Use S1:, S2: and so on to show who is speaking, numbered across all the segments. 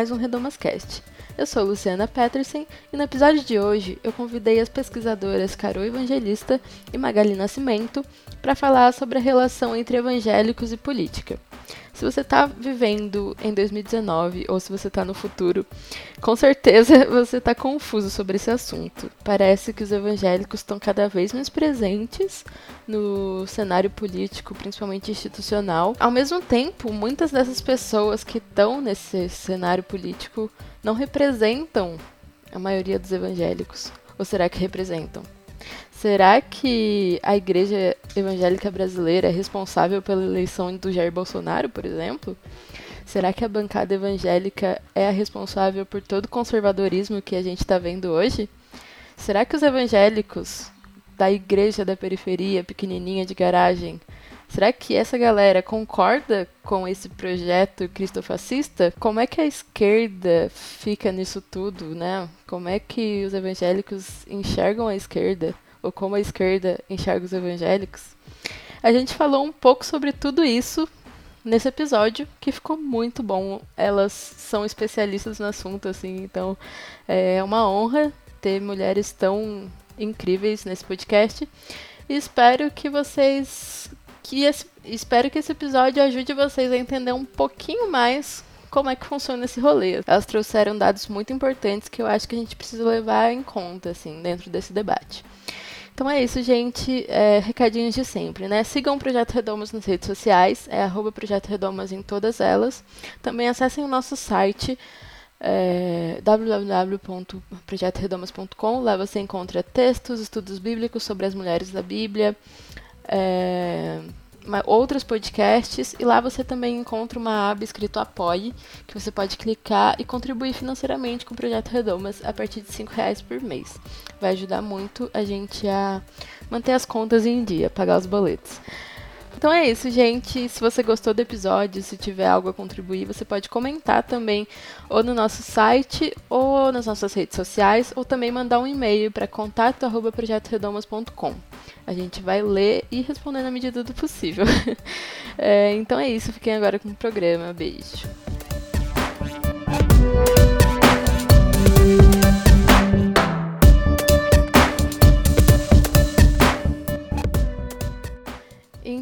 S1: Mais um Redomas Cast. Eu sou Luciana Peterson e no episódio de hoje eu convidei as pesquisadoras Carol Evangelista e Magali Nascimento para falar sobre a relação entre evangélicos e política. Se você está vivendo em 2019 ou se você está no futuro, com certeza você está confuso sobre esse assunto. Parece que os evangélicos estão cada vez mais presentes no cenário político, principalmente institucional. Ao mesmo tempo, muitas dessas pessoas que estão nesse cenário político não representam a maioria dos evangélicos. Ou será que representam? Será que a igreja evangélica brasileira é responsável pela eleição do Jair Bolsonaro, por exemplo? Será que a bancada evangélica é a responsável por todo o conservadorismo que a gente está vendo hoje? Será que os evangélicos da igreja da periferia, pequenininha de garagem, Será que essa galera concorda com esse projeto cristofascista? Como é que a esquerda fica nisso tudo, né? Como é que os evangélicos enxergam a esquerda? Ou como a esquerda enxerga os evangélicos? A gente falou um pouco sobre tudo isso nesse episódio, que ficou muito bom. Elas são especialistas no assunto, assim, então é uma honra ter mulheres tão incríveis nesse podcast. E espero que vocês que esse, espero que esse episódio ajude vocês a entender um pouquinho mais como é que funciona esse rolê. Elas trouxeram dados muito importantes que eu acho que a gente precisa levar em conta, assim, dentro desse debate. Então é isso, gente. É, recadinhos de sempre, né? Sigam o Projeto Redomas nas redes sociais, é arroba Projeto Redomas em todas elas. Também acessem o nosso site, é, www.projetoredomas.com. Lá você encontra textos, estudos bíblicos sobre as mulheres da Bíblia, é, outros podcasts e lá você também encontra uma aba escrito Apoie, que você pode clicar e contribuir financeiramente com o Projeto Redomas a partir de cinco reais por mês. Vai ajudar muito a gente a manter as contas em dia, pagar os boletos. Então é isso, gente. Se você gostou do episódio, se tiver algo a contribuir, você pode comentar também ou no nosso site ou nas nossas redes sociais, ou também mandar um e-mail para contato@projetoredomas.com. A gente vai ler e responder na medida do possível. é, então é isso, fiquem agora com o programa. Beijo.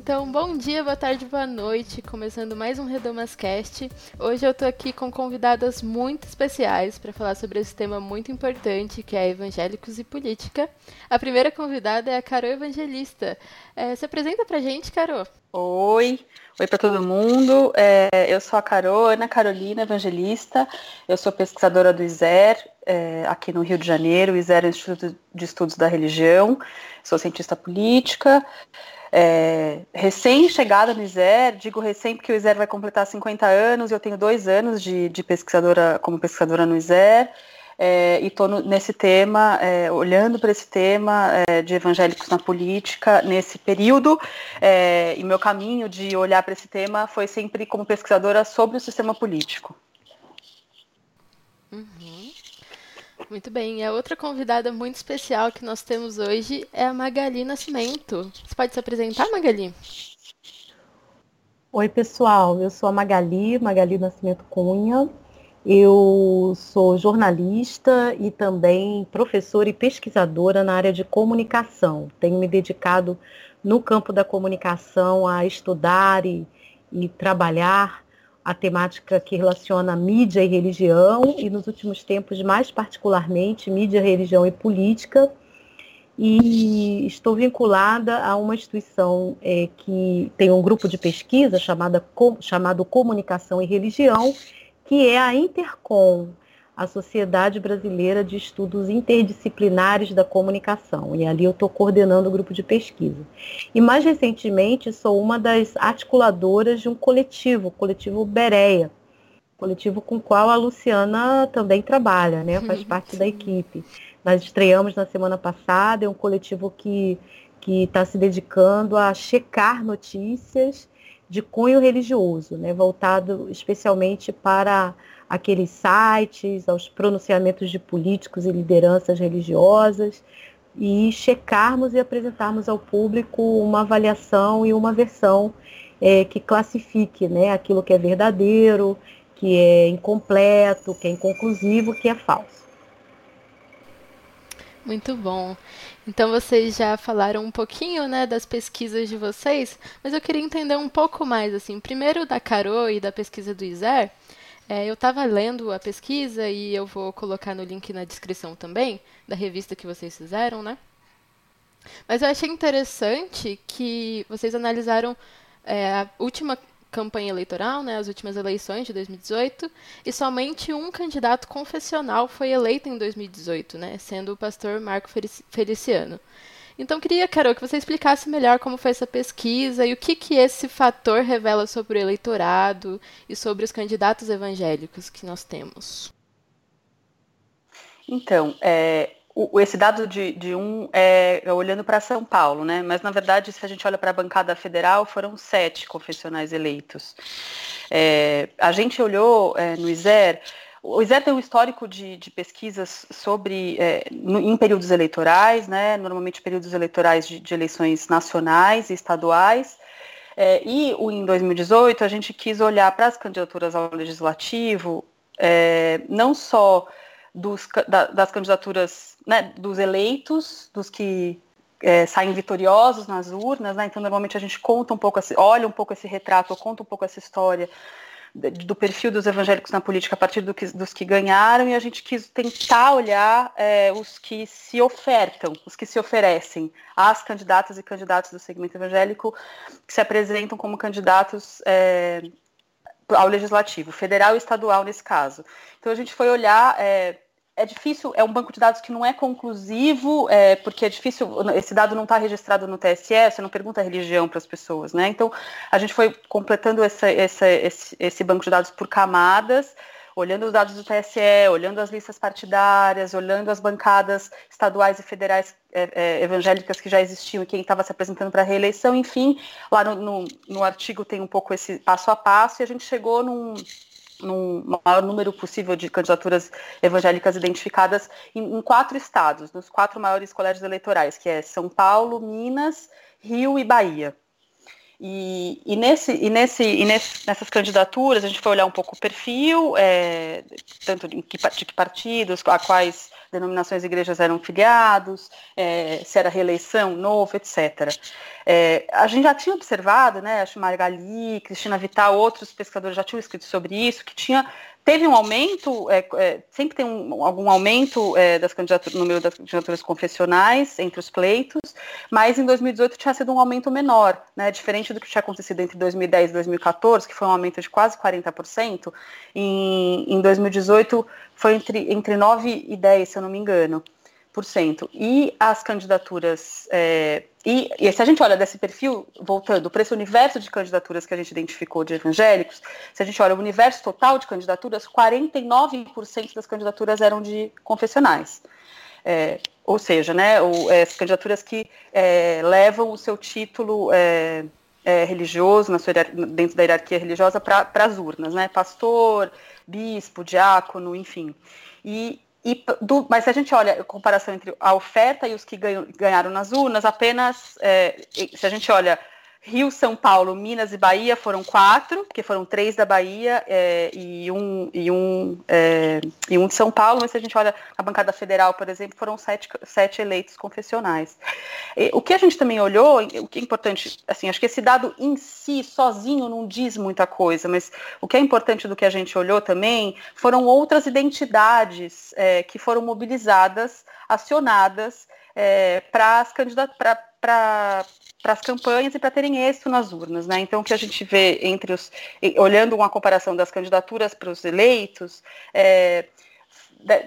S1: Então, bom dia, boa tarde, boa noite. Começando mais um Redomascast. Hoje eu tô aqui com convidadas muito especiais para falar sobre esse tema muito importante, que é evangélicos e política. A primeira convidada é a Carol Evangelista. É, se apresenta pra gente, Carol.
S2: Oi, oi para todo mundo. É, eu sou a Carol, Ana Carolina Evangelista. Eu sou pesquisadora do ISER, é, aqui no Rio de Janeiro. O ISER é o Instituto de Estudos da Religião. Sou cientista política é, recém-chegada no ISER, digo recém porque o ISER vai completar 50 anos, eu tenho dois anos de, de pesquisadora como pesquisadora no ISER, é, e estou nesse tema, é, olhando para esse tema é, de evangélicos na política nesse período, é, e meu caminho de olhar para esse tema foi sempre como pesquisadora sobre o sistema político.
S1: Uhum. Muito bem. E a outra convidada muito especial que nós temos hoje é a Magali Nascimento. Você pode se apresentar, Magali?
S3: Oi, pessoal. Eu sou a Magali, Magali Nascimento Cunha. Eu sou jornalista e também professora e pesquisadora na área de comunicação. Tenho me dedicado no campo da comunicação a estudar e, e trabalhar a temática que relaciona mídia e religião, e nos últimos tempos, mais particularmente, mídia, religião e política. E estou vinculada a uma instituição é, que tem um grupo de pesquisa chamada, chamado Comunicação e Religião, que é a Intercom, a Sociedade Brasileira de Estudos Interdisciplinares da Comunicação. E ali eu estou coordenando o grupo de pesquisa. E mais recentemente sou uma das articuladoras de um coletivo, o coletivo Bereia, coletivo com o qual a Luciana também trabalha, né? faz parte da equipe. Nós estreamos na semana passada, é um coletivo que está se dedicando a checar notícias de cunho religioso, né, voltado especialmente para aqueles sites, aos pronunciamentos de políticos e lideranças religiosas, e checarmos e apresentarmos ao público uma avaliação e uma versão é, que classifique né, aquilo que é verdadeiro, que é incompleto, que é inconclusivo, que é falso.
S1: Muito bom. Então vocês já falaram um pouquinho, né, das pesquisas de vocês, mas eu queria entender um pouco mais, assim, primeiro da Carol e da pesquisa do Iser. É, eu estava lendo a pesquisa e eu vou colocar no link na descrição também da revista que vocês fizeram, né? Mas eu achei interessante que vocês analisaram é, a última campanha eleitoral, né, as últimas eleições de 2018, e somente um candidato confessional foi eleito em 2018, né, sendo o pastor Marco Feliciano. Então, queria, Carol, que você explicasse melhor como foi essa pesquisa e o que, que esse fator revela sobre o eleitorado e sobre os candidatos evangélicos que nós temos.
S2: Então, é, o, esse dado de, de um é, é olhando para São Paulo, né? Mas na verdade, se a gente olha para a bancada federal, foram sete confessionais eleitos. É, a gente olhou é, no ISER, o ISER tem um histórico de, de pesquisas sobre é, no, em períodos eleitorais, né? Normalmente períodos eleitorais de, de eleições nacionais e estaduais. É, e em 2018 a gente quis olhar para as candidaturas ao legislativo, não só dos, da, das candidaturas né, dos eleitos, dos que é, saem vitoriosos nas urnas, né? Então normalmente a gente conta um pouco, olha um pouco esse retrato, conta um pouco essa história do perfil dos evangélicos na política a partir do que, dos que ganharam e a gente quis tentar olhar é, os que se ofertam, os que se oferecem às candidatas e candidatos do segmento evangélico que se apresentam como candidatos é, ao legislativo, federal e estadual nesse caso. Então a gente foi olhar é, é difícil, é um banco de dados que não é conclusivo, é, porque é difícil, esse dado não está registrado no TSE, você não pergunta a religião para as pessoas, né? Então, a gente foi completando essa, essa, esse, esse banco de dados por camadas, olhando os dados do TSE, olhando as listas partidárias, olhando as bancadas estaduais e federais é, é, evangélicas que já existiam e quem estava se apresentando para a reeleição, enfim, lá no, no, no artigo tem um pouco esse passo a passo, e a gente chegou num num maior número possível de candidaturas evangélicas identificadas em, em, quatro estados, nos quatro maiores colégios eleitorais, que é São Paulo, Minas, Rio e Bahia. E, e, nesse, e, nesse, e nesse, nessas candidaturas a gente foi olhar um pouco o perfil, é, tanto de que, de que partidos, a quais denominações e igrejas eram filiados, é, se era reeleição, novo, etc. É, a gente já tinha observado, né, acho Margali, Cristina Vital, outros pesquisadores já tinham escrito sobre isso, que tinha teve um aumento, é, é, sempre tem um, algum aumento é, das candidaturas, no número das candidaturas confessionais entre os pleitos, mas em 2018 tinha sido um aumento menor, né, diferente do que tinha acontecido entre 2010 e 2014, que foi um aumento de quase 40%, em, em 2018 foi entre, entre 9 e 10, se eu não me engano. Por cento. E as candidaturas é, e, e, se a gente olha desse perfil, voltando para esse universo de candidaturas que a gente identificou de evangélicos, se a gente olha o universo total de candidaturas, 49% das candidaturas eram de confessionais. É, ou seja, né, é, as candidaturas que é, levam o seu título é, é, religioso, na sua, dentro da hierarquia religiosa, para as urnas, né, pastor, bispo, diácono, enfim. E, e do, mas se a gente olha a comparação entre a oferta e os que ganharam nas urnas, apenas é, se a gente olha Rio, São Paulo, Minas e Bahia foram quatro, que foram três da Bahia é, e, um, e, um, é, e um de São Paulo, mas se a gente olha a bancada federal, por exemplo, foram sete, sete eleitos confessionais. E, o que a gente também olhou, o que é importante, assim, acho que esse dado em si, sozinho, não diz muita coisa, mas o que é importante do que a gente olhou também foram outras identidades é, que foram mobilizadas, acionadas é, para as candidaturas para as campanhas e para terem êxito nas urnas. Né? Então, o que a gente vê entre os. olhando uma comparação das candidaturas para os eleitos, é,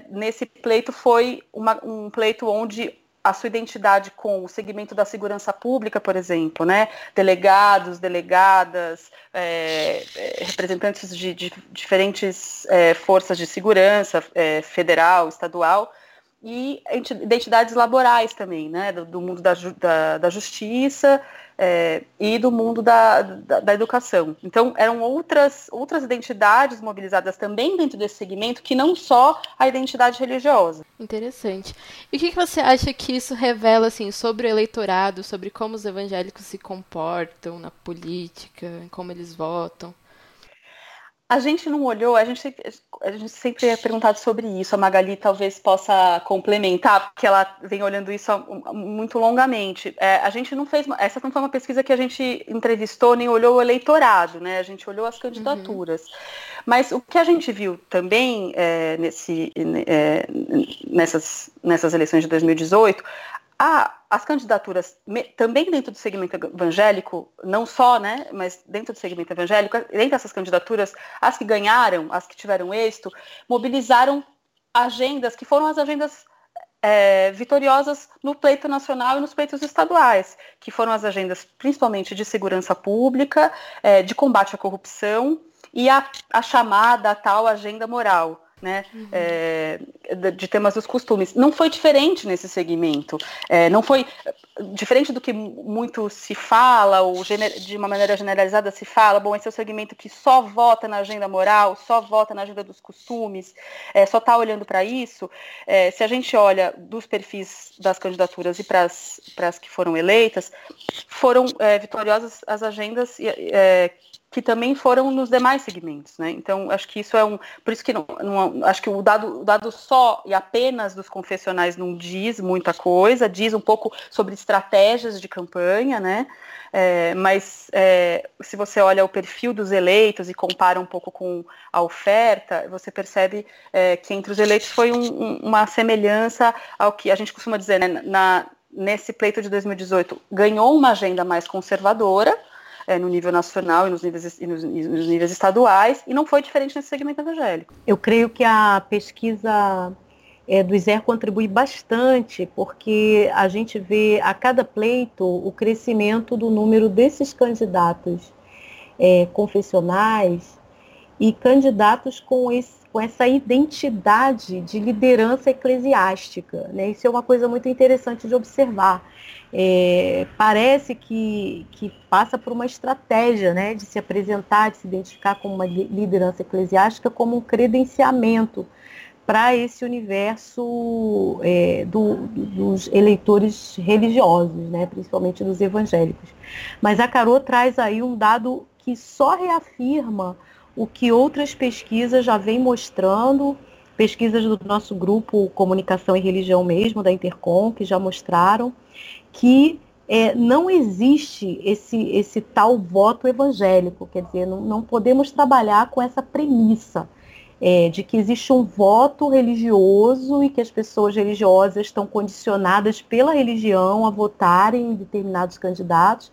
S2: nesse pleito foi uma, um pleito onde a sua identidade com o segmento da segurança pública, por exemplo, né? delegados, delegadas, é, é representantes de, de diferentes é, forças de segurança, é, federal, estadual, e identidades laborais também, né, do, do mundo da, da, da justiça é, e do mundo da, da, da, educação. Então, eram outras, outras identidades mobilizadas também dentro desse segmento, que não só a identidade religiosa.
S1: Interessante. E o que, que você acha que isso revela assim, sobre o eleitorado, sobre como os evangélicos se comportam na política, como eles votam?
S2: A gente não olhou, a gente, a gente sempre é perguntado sobre isso. A Magali talvez possa complementar, porque ela vem olhando isso muito longamente. É, a gente não fez, essa não foi uma pesquisa que a gente entrevistou nem olhou o eleitorado, né? A gente olhou as candidaturas. Uhum. Mas o que a gente viu também é, nesse, é, nessas, nessas eleições de 2018, as candidaturas, também dentro do segmento evangélico, não só, né, mas dentro do segmento evangélico, dentro dessas candidaturas, as que ganharam, as que tiveram êxito, mobilizaram agendas que foram as agendas é, vitoriosas no pleito nacional e nos pleitos estaduais, que foram as agendas principalmente de segurança pública, é, de combate à corrupção e a, a chamada a tal agenda moral né, uhum. é, de temas dos costumes. Não foi diferente nesse segmento. É, não foi diferente do que muito se fala, ou de uma maneira generalizada se fala, bom, esse é o segmento que só vota na agenda moral, só vota na agenda dos costumes, é, só está olhando para isso. Se a gente olha dos perfis das candidaturas e para as que foram eleitas, foram vitoriosas as agendas que também foram nos demais segmentos, né? Então acho que isso é um, por isso que não, não, acho que o dado, o dado só e apenas dos confessionais não diz muita coisa, diz um pouco sobre estratégias de campanha, né? É, mas é, se você olha o perfil dos eleitos e compara um pouco com a oferta, você percebe é, que entre os eleitos foi um, um, uma semelhança ao que a gente costuma dizer, né? Na, nesse pleito de 2018 ganhou uma agenda mais conservadora é, no nível nacional e nos níveis, e nos, e nos níveis estaduais, e não foi diferente nesse segmento evangélico.
S3: Eu creio que a pesquisa é, do ISER contribui bastante, porque a gente vê a cada pleito o crescimento do número desses candidatos é, confessionais e candidatos com, esse, com essa identidade de liderança eclesiástica. Né? Isso é uma coisa muito interessante de observar é, parece que, que passa por uma estratégia né, de se apresentar, de se identificar como uma liderança eclesiástica, como um credenciamento para esse universo é, do, dos eleitores religiosos, né, principalmente dos evangélicos. Mas a Carô traz aí um dado que só reafirma o que outras pesquisas já vêm mostrando, pesquisas do nosso grupo Comunicação e Religião mesmo, da Intercom, que já mostraram, que é, não existe esse, esse tal voto evangélico, quer dizer, não, não podemos trabalhar com essa premissa é, de que existe um voto religioso e que as pessoas religiosas estão condicionadas pela religião a votarem em determinados candidatos.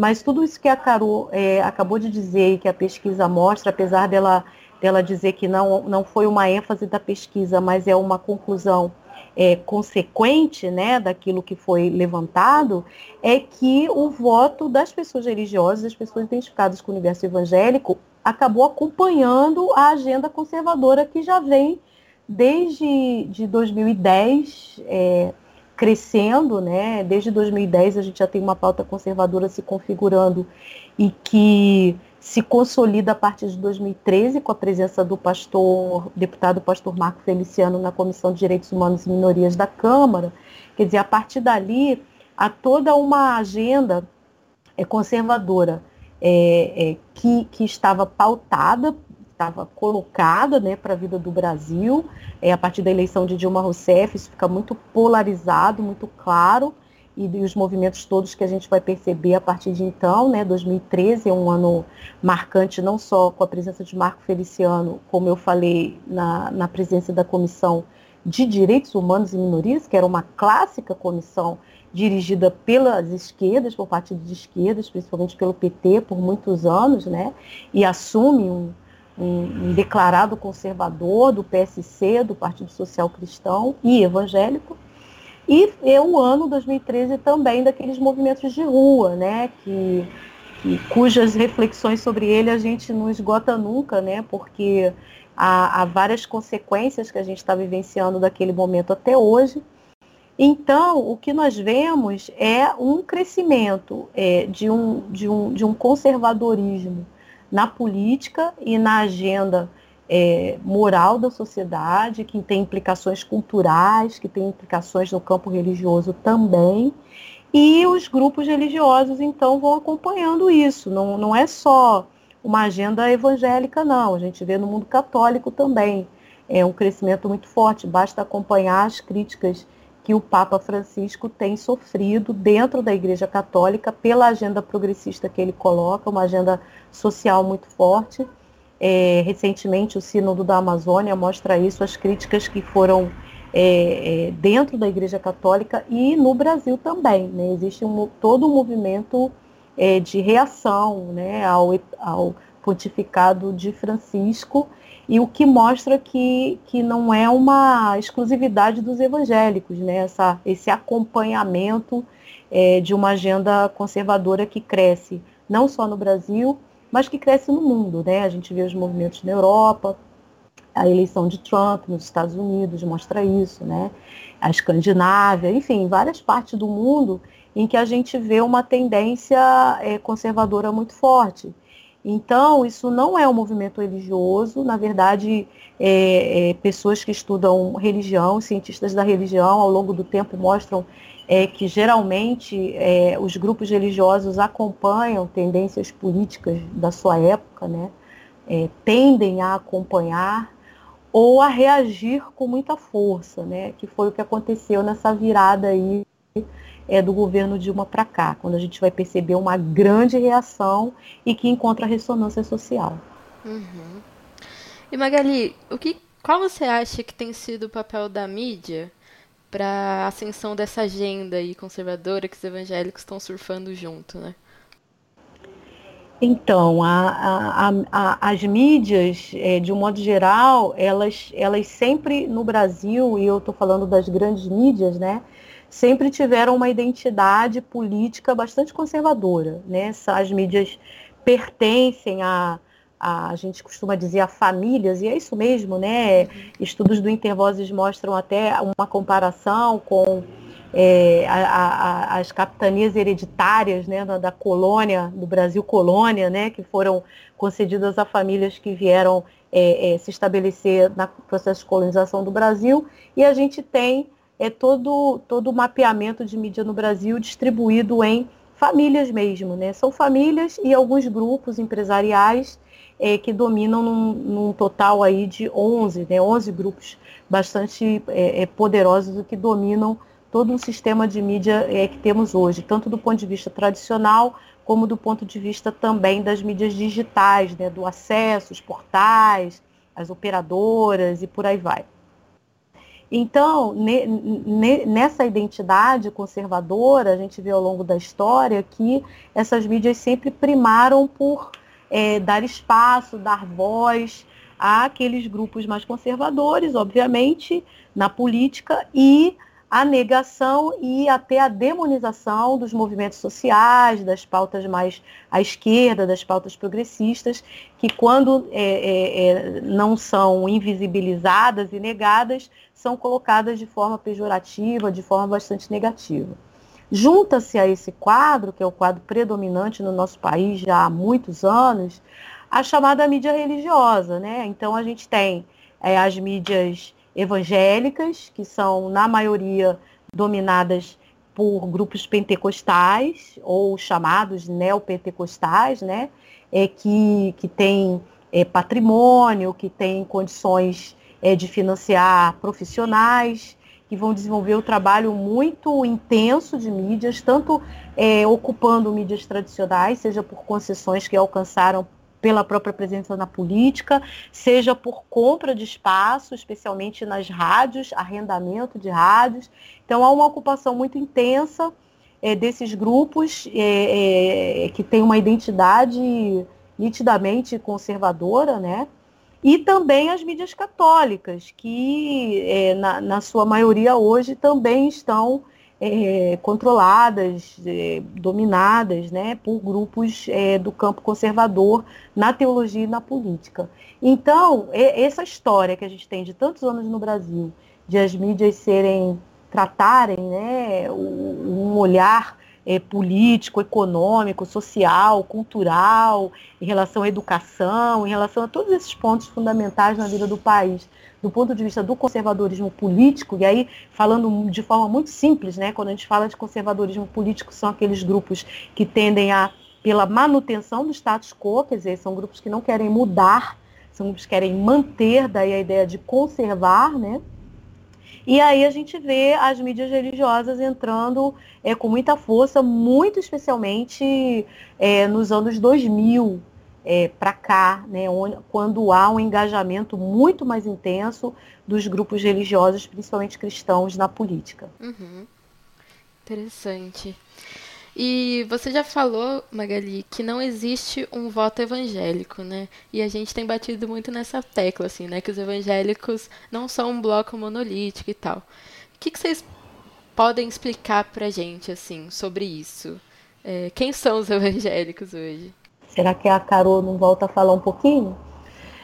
S3: Mas tudo isso que a Carol é, acabou de dizer e que a pesquisa mostra, apesar dela, dela dizer que não, não foi uma ênfase da pesquisa, mas é uma conclusão é, consequente né, daquilo que foi levantado é que o voto das pessoas religiosas, das pessoas identificadas com o universo evangélico, acabou acompanhando a agenda conservadora que já vem desde de 2010 é, crescendo, né? Desde 2010 a gente já tem uma pauta conservadora se configurando e que se consolida a partir de 2013 com a presença do pastor, deputado pastor Marco Feliciano na Comissão de Direitos Humanos e Minorias da Câmara. Quer dizer, a partir dali há toda uma agenda é, conservadora é, é, que, que estava pautada, estava colocada né, para a vida do Brasil. É, a partir da eleição de Dilma Rousseff, isso fica muito polarizado, muito claro e, e os movimentos todos que a gente vai perceber a partir de então, né, 2013 é um ano marcante não só com a presença de Marco Feliciano, como eu falei na, na presença da Comissão de Direitos Humanos e Minorias, que era uma clássica comissão dirigida pelas esquerdas, por partidos de esquerdas, principalmente pelo PT, por muitos anos, né, e assume um, um, um declarado conservador do PSC, do Partido Social Cristão e evangélico, e é o ano 2013 também daqueles movimentos de rua, né? Que, que, cujas reflexões sobre ele a gente não esgota nunca, né? Porque a, a várias consequências que a gente está vivenciando daquele momento até hoje. Então, o que nós vemos é um crescimento é, de, um, de, um, de um conservadorismo na política e na agenda é, moral da sociedade, que tem implicações culturais, que tem implicações no campo religioso também. E os grupos religiosos, então, vão acompanhando isso. Não, não é só uma agenda evangélica, não. A gente vê no mundo católico também. É um crescimento muito forte. Basta acompanhar as críticas que o Papa Francisco tem sofrido dentro da Igreja Católica pela agenda progressista que ele coloca, uma agenda social muito forte. É, recentemente, o Sínodo da Amazônia mostra isso, as críticas que foram é, é, dentro da Igreja Católica e no Brasil também. Né? Existe um, todo um movimento é, de reação né, ao, ao pontificado de Francisco e o que mostra que, que não é uma exclusividade dos evangélicos, né? Essa, esse acompanhamento é, de uma agenda conservadora que cresce não só no Brasil, mas que cresce no mundo. Né? A gente vê os movimentos na Europa, a eleição de Trump nos Estados Unidos mostra isso, né? a Escandinávia, enfim, várias partes do mundo em que a gente vê uma tendência é, conservadora muito forte. Então, isso não é um movimento religioso, na verdade, é, é, pessoas que estudam religião, cientistas da religião, ao longo do tempo mostram é, que geralmente é, os grupos religiosos acompanham tendências políticas da sua época, né? É, tendem a acompanhar ou a reagir com muita força, né? que foi o que aconteceu nessa virada aí é, do governo Dilma para cá, quando a gente vai perceber uma grande reação e que encontra ressonância social.
S1: Uhum. E Magali, o que, qual você acha que tem sido o papel da mídia para a ascensão dessa agenda aí conservadora que os evangélicos estão surfando junto, né?
S3: Então, a, a, a, as mídias, é, de um modo geral, elas, elas sempre no Brasil, e eu estou falando das grandes mídias, né, sempre tiveram uma identidade política bastante conservadora. Né? As mídias pertencem a, a, a gente costuma dizer, a famílias, e é isso mesmo, né? Uhum. Estudos do Intervozes mostram até uma comparação com é, a, a, as capitanias hereditárias né, da, da, colônia, do Brasil colônia, né, que foram concedidas a famílias que vieram é, é, se estabelecer no processo de colonização do Brasil, e a gente tem é todo, todo o mapeamento de mídia no Brasil distribuído em famílias mesmo, né? São famílias e alguns grupos empresariais é, que dominam num, num, total aí de 11, né? 11 grupos bastante é, é, poderosos que dominam todo o sistema de mídia é, que temos hoje, tanto do ponto de vista tradicional, como do ponto de vista também das mídias digitais, né? do acesso, os portais, as operadoras e por aí vai. Então, ne, ne, nessa identidade conservadora, a gente vê ao longo da história que essas mídias sempre primaram por é, dar espaço, dar voz àqueles grupos mais conservadores, obviamente, na política e a negação e até a demonização dos movimentos sociais, das pautas mais à esquerda, das pautas progressistas, que quando é, é, é, não são invisibilizadas e negadas, são colocadas de forma pejorativa, de forma bastante negativa. Junta-se a esse quadro, que é o quadro predominante no nosso país já há muitos anos, a chamada mídia religiosa. Né? Então a gente tem é, as mídias evangélicas, que são, na maioria, dominadas por grupos pentecostais, ou chamados neopentecostais, né? É, que, que têm é, patrimônio, que têm condições é, de financiar profissionais, que vão desenvolver o um trabalho muito intenso de mídias, tanto é, ocupando mídias tradicionais, seja por concessões que alcançaram pela própria presença na política, seja por compra de espaço, especialmente nas rádios, arrendamento de rádios. Então há uma ocupação muito intensa é, desses grupos é, é, que têm uma identidade nitidamente conservadora, né? E também as mídias católicas, que na, na, sua maioria hoje também estão é, controladas, é, dominadas né, por grupos é, do campo conservador na teologia e na política. Então, essa história que a gente tem de tantos anos no Brasil, de as mídias serem, tratarem né, um olhar é, político, econômico, social, cultural, em relação à educação, em relação a todos esses pontos fundamentais na vida do país, do ponto de vista do conservadorismo político, e aí falando de forma muito simples, né, quando a gente fala de conservadorismo político, são aqueles grupos que tendem a pela manutenção do status quo, quer dizer, são grupos que não querem mudar, são grupos que querem manter, daí a ideia de conservar, né? E aí a gente vê as mídias religiosas entrando é, com muita força, muito especialmente é, nos anos 2000 é, para cá, né, onde, quando há um engajamento muito mais intenso dos grupos religiosos, principalmente cristãos, na política.
S1: Uhum. Interessante. E você já falou, Magali, que não existe um voto evangélico, né? E a gente tem batido muito nessa tecla, assim, né? Que os evangélicos não são um bloco monolítico e tal. O que, que vocês podem explicar pra gente, assim, sobre isso? É, quem são os evangélicos hoje?
S3: Será que a Carol não volta a falar um pouquinho?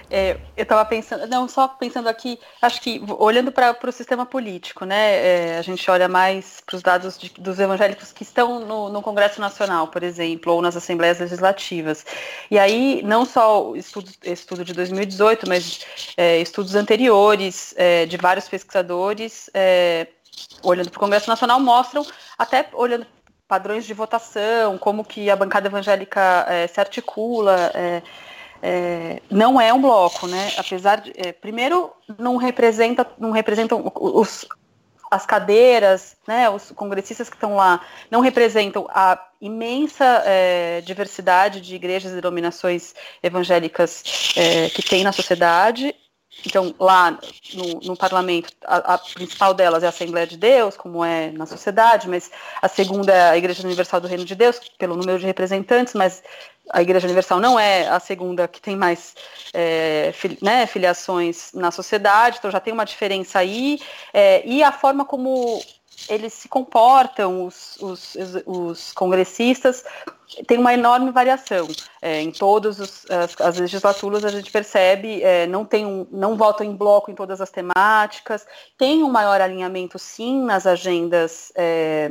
S2: É, eu estava pensando, não, só pensando aqui, acho que olhando para o sistema político, né, é, a gente olha mais para os dados de, dos evangélicos que estão no, no, Congresso Nacional, por exemplo, ou nas Assembleias Legislativas. E aí, não só estudo, estudo de 2018, mas é, estudos anteriores é, de vários pesquisadores, é, olhando para o Congresso Nacional, mostram, até olhando padrões de votação, como que a bancada evangélica é, se articula, é, não é um bloco, né? Apesar de, é, primeiro, não representa, não representam os, as cadeiras, né? Os congressistas que estão lá não representam a imensa é, diversidade de igrejas e denominações evangélicas é, que tem na sociedade. Então, lá no, no parlamento, a, a, principal delas é a Assembleia de Deus, como é na sociedade, mas a segunda é a Igreja Universal do Reino de Deus, pelo número de representantes, mas a Igreja Universal não é a segunda que tem mais é, né, filiações na sociedade, então já tem uma diferença aí, é, e a forma como eles se comportam, os, os, os congressistas, tem uma enorme variação. É, em todas as, as, legislaturas a gente percebe, é, não, tem um, não votam em bloco em todas as temáticas, tem um maior alinhamento sim nas agendas. É,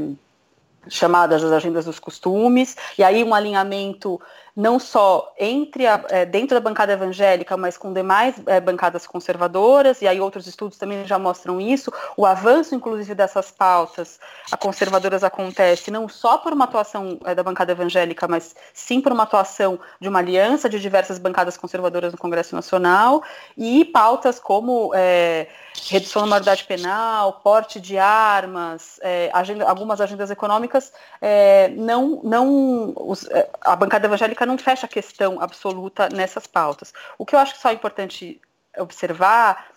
S2: chamadas as agendas dos costumes, e aí um alinhamento não só entre a, é, dentro da bancada evangélica, mas com demais é, bancadas conservadoras, e aí outros estudos também já mostram isso, o avanço, inclusive, dessas pautas a conservadoras acontece não só por uma atuação é, da bancada evangélica, mas sim por uma atuação de uma aliança de diversas bancadas conservadoras no Congresso Nacional, e pautas como redução da maioridade penal, porte de armas, é, agenda, algumas agendas econômicas, é, não, não os, a bancada evangélica não fecha a questão absoluta nessas pautas. O que eu acho que só é importante observar,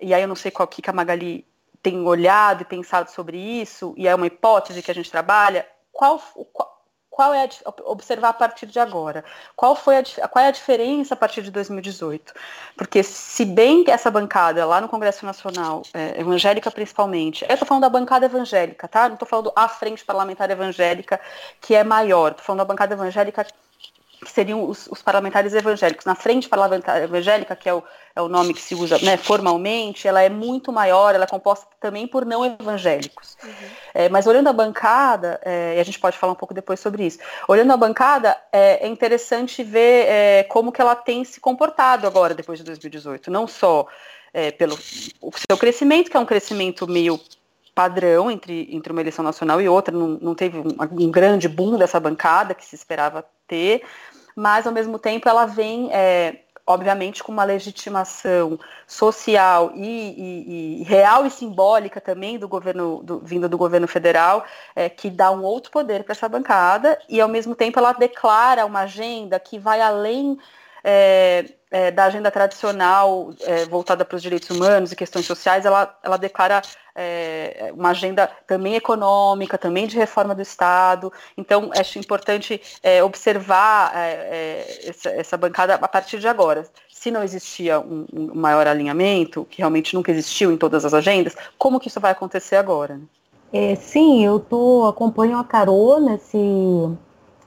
S2: e aí eu não sei qual que a Magali tem olhado e pensado sobre isso, e é uma hipótese que a gente trabalha, qual, qual, qual é a, observar a partir de agora? Qual, foi a, qual é a diferença a partir de 2018? Porque se bem que essa bancada lá no Congresso Nacional, é, evangélica principalmente, eu estou falando da bancada evangélica, tá? Não estou falando a frente parlamentar evangélica, que é maior, estou falando da bancada evangélica que seriam os, os, parlamentares evangélicos. Na frente parlamentar evangélica, que é o, é o nome que se usa né, formalmente, ela é muito maior, ela é composta também por não evangélicos. Uhum. É, mas olhando a bancada, é, e a gente pode falar um pouco depois sobre isso, olhando a bancada, é, é interessante ver é, como que ela tem se comportado agora, depois de 2018. Não só é, pelo o seu crescimento, que é um crescimento meio padrão entre, entre uma eleição nacional e outra, não, não teve um, um grande boom dessa bancada que se esperava ter, mas ao mesmo tempo ela vem, é, obviamente, com uma legitimação social e, e, e, real e simbólica também do governo, do, vindo do governo federal, é, que dá um outro poder para essa bancada, e ao mesmo tempo ela declara uma agenda que vai além é, é, da agenda tradicional é, voltada para os direitos humanos e questões sociais, ela, ela declara é, uma agenda também econômica, também de reforma do Estado. Então, acho importante é, observar é, essa, essa, bancada a partir de agora. Se não existia um, um, maior alinhamento, que realmente nunca existiu em todas as agendas, como que isso vai acontecer agora?
S3: É, sim, eu tô, acompanho a Carol nesse,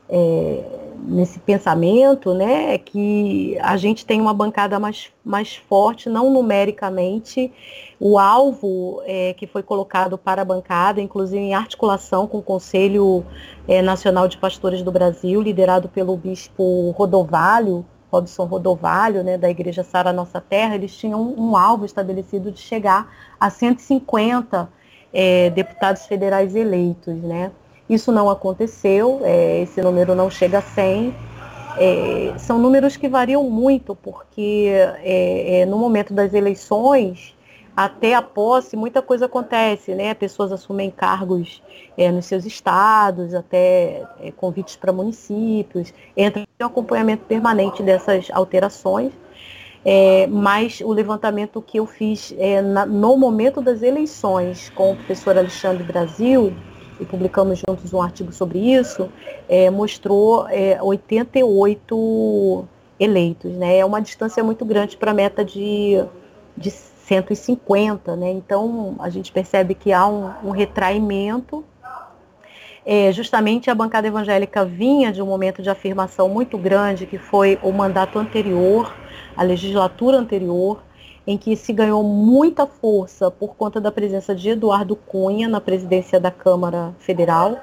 S3: é, nesse pensamento, né, que a gente tem uma bancada mais, mais forte, não numericamente. O alvo é, que foi colocado para a bancada, inclusive em articulação com o Conselho é, Nacional de Pastores do Brasil, liderado pelo bispo Rodovalho, Robson Rodovalho, né, da Igreja Sara Nossa Terra, eles tinham um, alvo estabelecido de chegar a 150 é, deputados federais eleitos, né? Isso não aconteceu, é, esse número não chega a 100. É, são números que variam muito, porque é, é, no momento das eleições, até a posse, muita coisa acontece, né? Pessoas assumem cargos é, nos seus estados, até é, convites para municípios, entra em acompanhamento permanente dessas alterações. É, mas o levantamento que eu fiz é, na, no momento das eleições com o professor Alexandre Brasil, e publicamos juntos um artigo sobre isso, é, mostrou é, 88 eleitos. Né? É uma distância muito grande para a meta de, de 150. Né? Então, a gente percebe que há um, um retraimento. É, justamente a bancada evangélica vinha de um momento de afirmação muito grande, que foi o mandato anterior, a legislatura anterior, em que se ganhou muita força por conta da presença de Eduardo Cunha na presidência da Câmara Federal.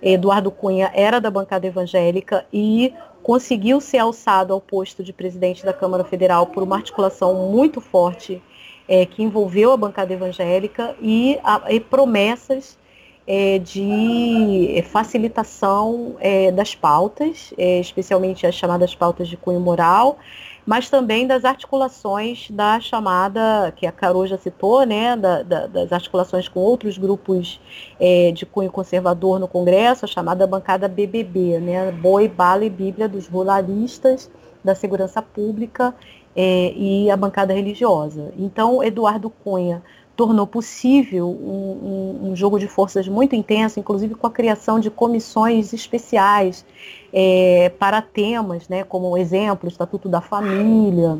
S3: Eduardo Cunha era da bancada evangélica e conseguiu ser alçado ao posto de presidente da Câmara Federal por uma articulação muito forte é, que envolveu a bancada evangélica e, a, e promessas é, de facilitação é, das pautas, especialmente as chamadas pautas de cunho moral, mas também das articulações da chamada, que a Carol já citou, né, da, da, das articulações com outros grupos é, de cunho conservador no Congresso, a chamada bancada BBB, né, Boi, Bala e Bíblia dos ruralistas, da segurança pública é, e a bancada religiosa. Então, Eduardo Cunha tornou possível um, um, um, jogo de forças muito intenso, inclusive com a criação de comissões especiais é, para temas, né, como exemplo, Estatuto da Família,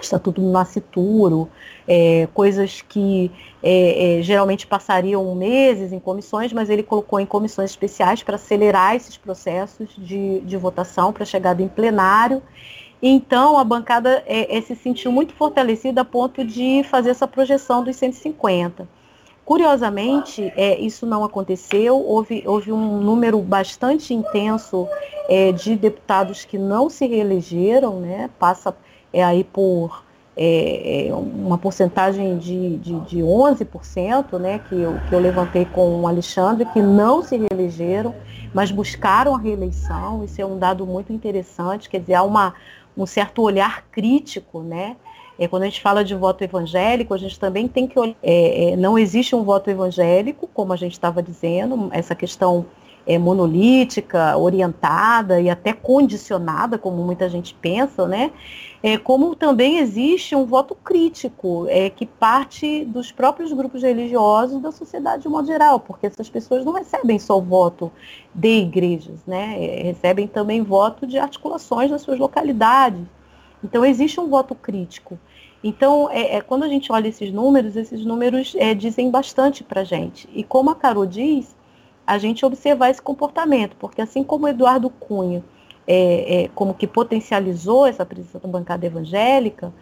S3: Estatuto do Nascituro, é, coisas que é, é, geralmente passariam meses em comissões, mas ele colocou em comissões especiais para acelerar esses processos de, de votação para chegada em plenário então, a bancada é, é, se sentiu muito fortalecida a ponto de fazer essa projeção dos 150. Curiosamente, é, isso não aconteceu, houve, houve um número bastante intenso é, de deputados que não se reelegeram, né? passa é, aí por é, é, uma porcentagem de, de, de 11%, né? que, eu, que eu levantei com o Alexandre, que não se reelegeram, mas buscaram a reeleição, isso é um dado muito interessante, quer dizer, há uma, um certo olhar crítico, né? É, quando a gente fala de voto evangélico, a gente também tem que olhar. É, é, não existe um voto evangélico, como a gente estava dizendo, essa questão é, monolítica, orientada e até condicionada, como muita gente pensa, né? É, como também existe um voto crítico, é, que parte dos próprios grupos religiosos da sociedade de modo geral, porque essas pessoas não recebem só voto de igrejas, né? É, recebem também voto de articulações nas suas localidades. Então existe um voto crítico. Então, é, é, quando a gente olha esses números, esses números é, dizem bastante para a gente. E como a Carol diz, a gente observar esse comportamento, porque assim como Eduardo Cunha, é, é, como que potencializou essa presença da bancada evangélica,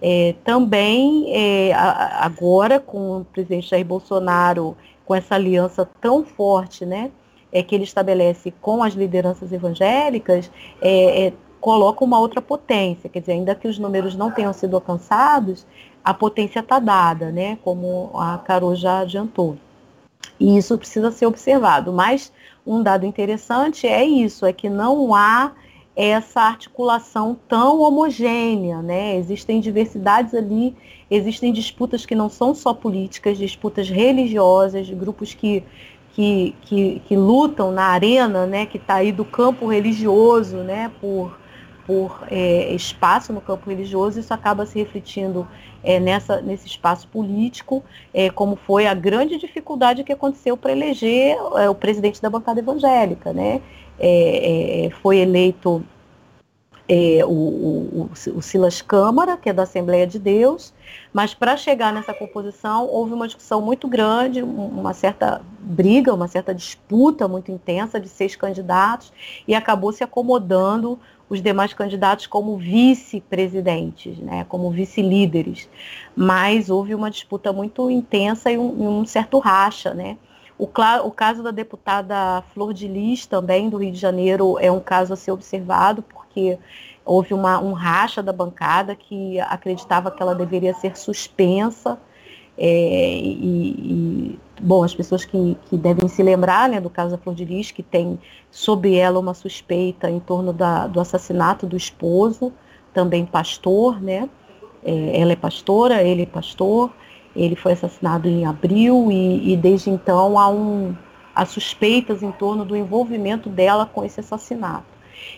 S3: é, também a, agora com o presidente Jair Bolsonaro, com essa aliança tão forte, né, é, que ele estabelece com as lideranças evangélicas, é, é, coloca uma outra potência, quer dizer, ainda que os números não tenham sido alcançados, a potência está dada, né, como a Carol já adiantou. E isso precisa ser observado. Mas um dado interessante é isso, é que não há essa articulação tão homogênea, né? Existem diversidades ali, existem disputas que não são só políticas, disputas religiosas, grupos que, que, que, que lutam na arena, né? Que está aí do campo religioso, né? Por, por é, espaço no campo religioso, isso acaba se refletindo é, nessa, nesse espaço político, é, como foi a grande dificuldade que aconteceu para eleger é, o presidente da bancada evangélica. Né? É, é, foi eleito o, o, o, Silas Câmara, que é da Assembleia de Deus, mas para chegar nessa composição houve uma discussão muito grande, uma certa briga, uma certa disputa muito intensa de seis candidatos e acabou se acomodando os demais candidatos como vice-presidentes, né, como vice-líderes. Mas houve uma disputa muito intensa e um, um certo racha, né? O, o, caso da deputada Flor de Lis, também do Rio de Janeiro, é um caso a ser observado, porque houve uma, um racha da bancada que acreditava que ela deveria ser suspensa. É, e, e, bom, as pessoas que, que devem se lembrar né, do caso da Flor de Lis, que tem sobre ela uma suspeita em torno da, do assassinato do esposo, também pastor, né? É, ela é pastora, ele é pastor, ele foi assassinado em abril e, e desde então há, um, há suspeitas em torno do envolvimento dela com esse assassinato.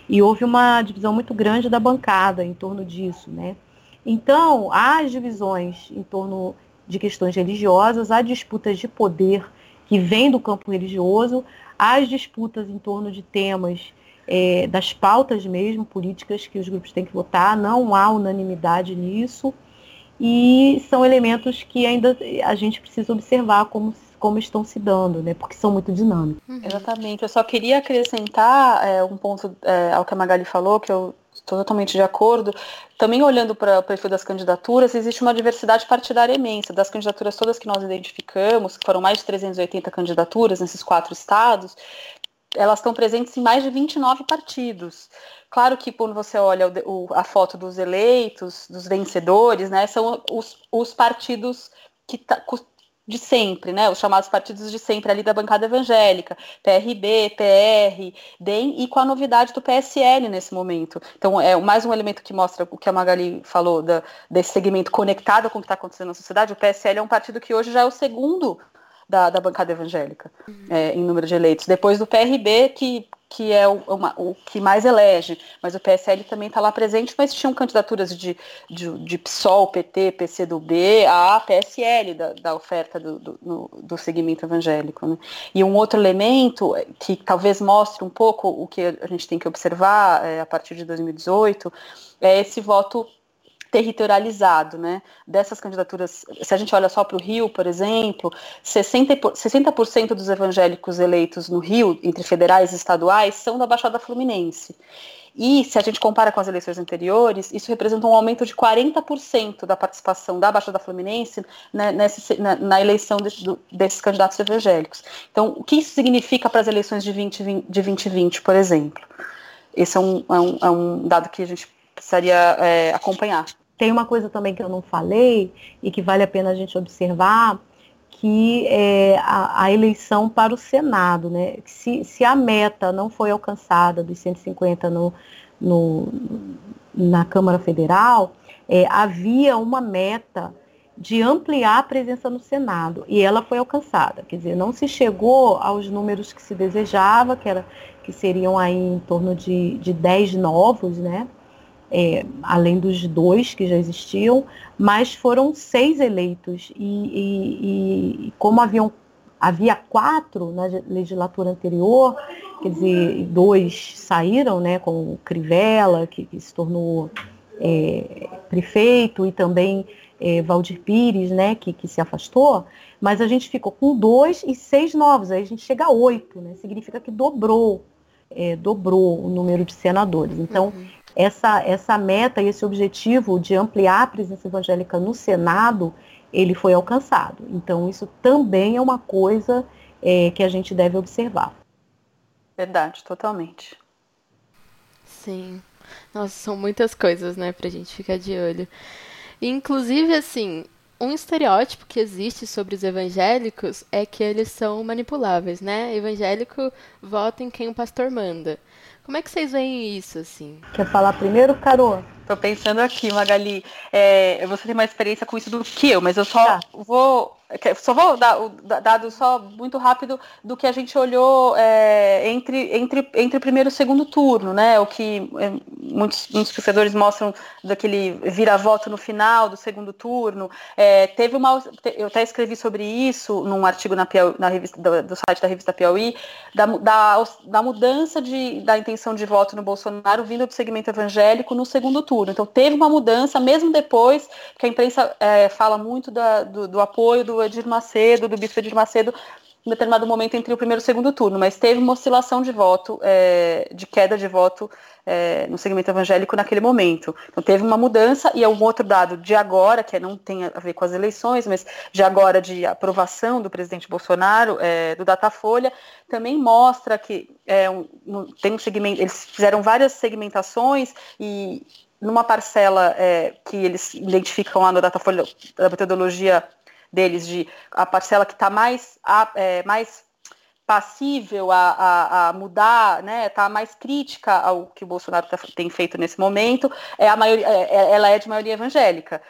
S3: E houve uma divisão muito grande da bancada em torno disso, né? Então, há as divisões em torno de questões religiosas, há disputas de poder que vêm do campo religioso, há as disputas em torno de temas é, das pautas mesmo políticas que os grupos têm que votar, não há unanimidade nisso e são elementos que ainda a gente precisa observar como, como estão se dando, né? Porque são muito dinâmicos.
S2: Uhum. Exatamente. Eu só queria acrescentar é, um ponto é, ao que a Magali falou, que eu totalmente de acordo. Também olhando para o perfil das candidaturas, existe uma diversidade partidária imensa. Das candidaturas todas que nós identificamos, que foram mais de 380 candidaturas nesses quatro estados, elas estão presentes em mais de 29 partidos. Claro que quando você olha o, o, a foto dos eleitos, dos vencedores, né, são os, os partidos que tá, de sempre, né, os chamados partidos de sempre ali da bancada evangélica, PRB, PR, DEM e com a novidade do PSL nesse momento. Então é mais um elemento que mostra o que a Magali falou da, desse segmento conectado com o que está acontecendo na sociedade. O PSL é um partido que hoje já é o segundo da, da bancada evangélica é, em número de eleitos. Depois do PRB, que, que é o, uma, o que mais elege, mas o PSL também está lá presente, mas tinham candidaturas de, de, de PSOL, PT, PCdoB, a PSL da, da oferta do, do, do segmento evangélico. Né? E um outro elemento que talvez mostre um pouco o que a gente tem que observar é, a partir de 2018 é esse voto territorializado, né? Dessas candidaturas, se a gente olha só para o Rio, por exemplo, 60%, 60 dos evangélicos eleitos no Rio, entre federais e estaduais, são da Baixada Fluminense. E se a gente compara com as eleições anteriores, isso representa um aumento de 40% da participação da Baixada Fluminense né, nesse, na, na, eleição de, do, desses candidatos evangélicos. Então, o que isso significa para as eleições de 2020, de 2020 por exemplo? Esse é um, é um, é um dado que a gente precisaria é, acompanhar.
S3: Tem uma coisa também que eu não falei e que vale a pena a gente observar, que é a, a eleição para o Senado. Né? Se, se a meta não foi alcançada dos 150 no, no, na Câmara Federal, é, havia uma meta de ampliar a presença no Senado e ela foi alcançada. Quer dizer, não se chegou aos números que se desejava, que, era, que seriam aí em torno de, de 10 novos, né? É, além dos dois que já existiam, mas foram seis eleitos. E, e, e como haviam, havia quatro na legislatura anterior, quer dizer, dois saíram, né, como Crivella, que, que se tornou é, prefeito, e também é, Valdir Pires, né, que, que se afastou, mas a gente ficou com dois e seis novos, aí a gente chega a oito, né, significa que dobrou, é, dobrou o número de senadores. Então, uhum essa, essa meta e esse objetivo de ampliar a presença evangélica no Senado, ele foi alcançado. Então, isso também é uma coisa é, que a gente deve observar.
S2: Verdade, totalmente.
S1: Sim. Nossa, são muitas coisas, né, pra gente ficar de olho. inclusive, assim, um estereótipo que existe sobre os evangélicos é que eles são manipuláveis, né? Evangélico vota em quem o pastor manda. Como é que vocês veem isso, assim?
S3: Quer falar primeiro, Carol?
S2: Tô pensando aqui, Magali. É, você tem mais experiência com isso do que eu, mas eu só tá. vou só vou dar o dado só muito rápido do que a gente olhou é, entre, entre, entre o primeiro e o segundo turno, né? O que é, muitos, muitos torcedores mostram daquele vira-voto no final do segundo turno. É, teve uma. Eu até escrevi sobre isso num artigo na, Piauí, na revista, do, do, site da revista Piauí, da, da, da mudança de, da intenção de voto no Bolsonaro vindo do segmento evangélico no segundo turno. Então teve uma mudança, mesmo depois, que a imprensa é, fala muito da, do, do, apoio do Edir Macedo, do bispo Edir Macedo, em determinado momento entre o primeiro e o segundo turno, mas teve uma oscilação de voto, é, de queda de voto é, no segmento evangélico naquele momento. Então teve uma mudança e é um outro dado de agora, que não tem a ver com as eleições, mas de agora de aprovação do presidente Bolsonaro, é, do Datafolha, também mostra que é, um, tem um segmento, eles fizeram várias segmentações e numa parcela é, que eles identificam lá no Datafolha da metodologia deles de a parcela que está mais, é, mais passível a, a, a, mudar, né, tá mais crítica ao que o Bolsonaro tá, tem feito nesse momento, é a maioria, é, é ela é de maioria evangélica.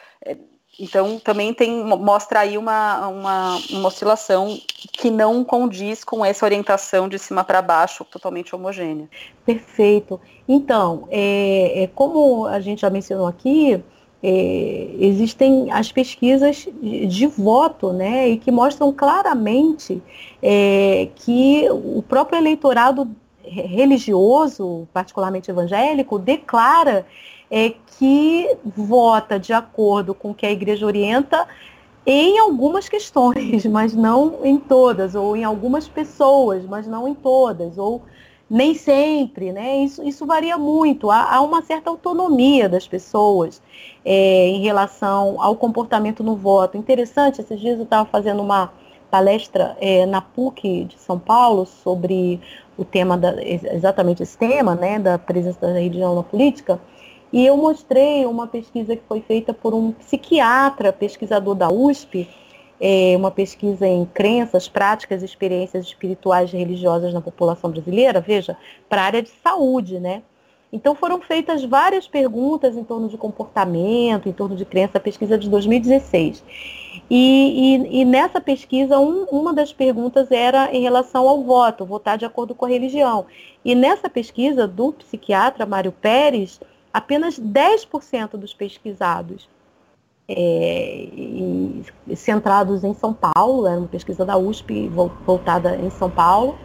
S2: Então também tem mostra aí uma, uma, uma oscilação que não condiz com essa orientação de cima para baixo totalmente homogênea.
S3: Perfeito. Então, é, é, como a gente já mencionou aqui, é, existem as pesquisas de, de, voto, né, e que mostram claramente é, que o próprio eleitorado religioso, particularmente evangélico, declara é, que vota de acordo com o que a igreja orienta em algumas questões, mas não em todas, ou em algumas pessoas, mas não em todas, ou nem sempre, né? Isso, isso varia muito. Há, há uma certa autonomia das pessoas é, em relação ao comportamento no voto. Interessante, esses dias eu estava fazendo uma palestra é, na PUC de São Paulo sobre o tema, da, exatamente esse tema, né, da presença da religião na política, e eu mostrei uma pesquisa que foi feita por um psiquiatra, pesquisador da USP, é, uma pesquisa em crenças, práticas e experiências espirituais e religiosas na população brasileira, veja, para a área de saúde, né? Então foram feitas várias perguntas em torno de comportamento, em torno de crença, pesquisa de 2016. E, e, e nessa pesquisa, um, uma das perguntas era em relação ao voto, votar de acordo com a religião. E nessa pesquisa do psiquiatra Mário Pérez, apenas 10% dos pesquisados é, centrados em São Paulo, era uma pesquisa da USP voltada em São Paulo,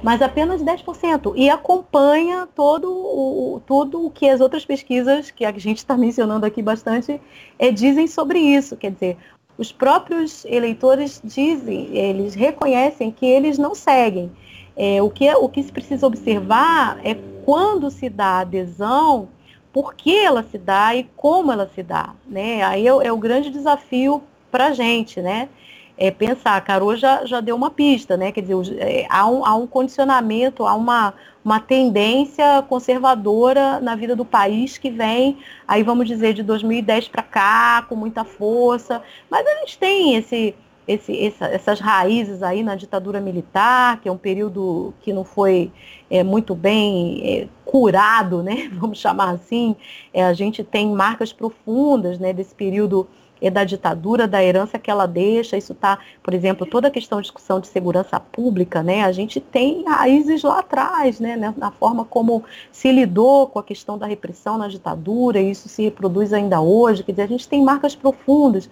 S3: mas apenas 10%. E acompanha todo o, tudo o que as outras pesquisas, que a gente está mencionando aqui bastante, é, dizem sobre isso. Quer dizer, os próprios eleitores dizem, eles reconhecem que eles não seguem. É, o, que, é, o que se precisa observar é quando se dá adesão por que ela se dá e como ela se dá, né? Aí é, é o grande desafio para a gente, né? É pensar, a Carol já, já deu uma pista, né? Quer dizer, é, há, um, há um condicionamento, há uma, uma tendência conservadora na vida do país que vem, aí vamos dizer, de 2010 para cá, com muita força, mas a gente tem esse, esse, essa, essas raízes aí na ditadura militar, que é um período que não foi é, muito bem é, curado, né? Vamos chamar assim. É, a gente tem marcas profundas né, desse período é da ditadura, da herança que ela deixa. Isso está, por exemplo, toda a questão de discussão de segurança pública, né? A gente tem raízes lá atrás, né? Na forma como se lidou com a questão da repressão na ditadura, e isso se reproduz ainda hoje. Quer dizer, a gente tem marcas profundas.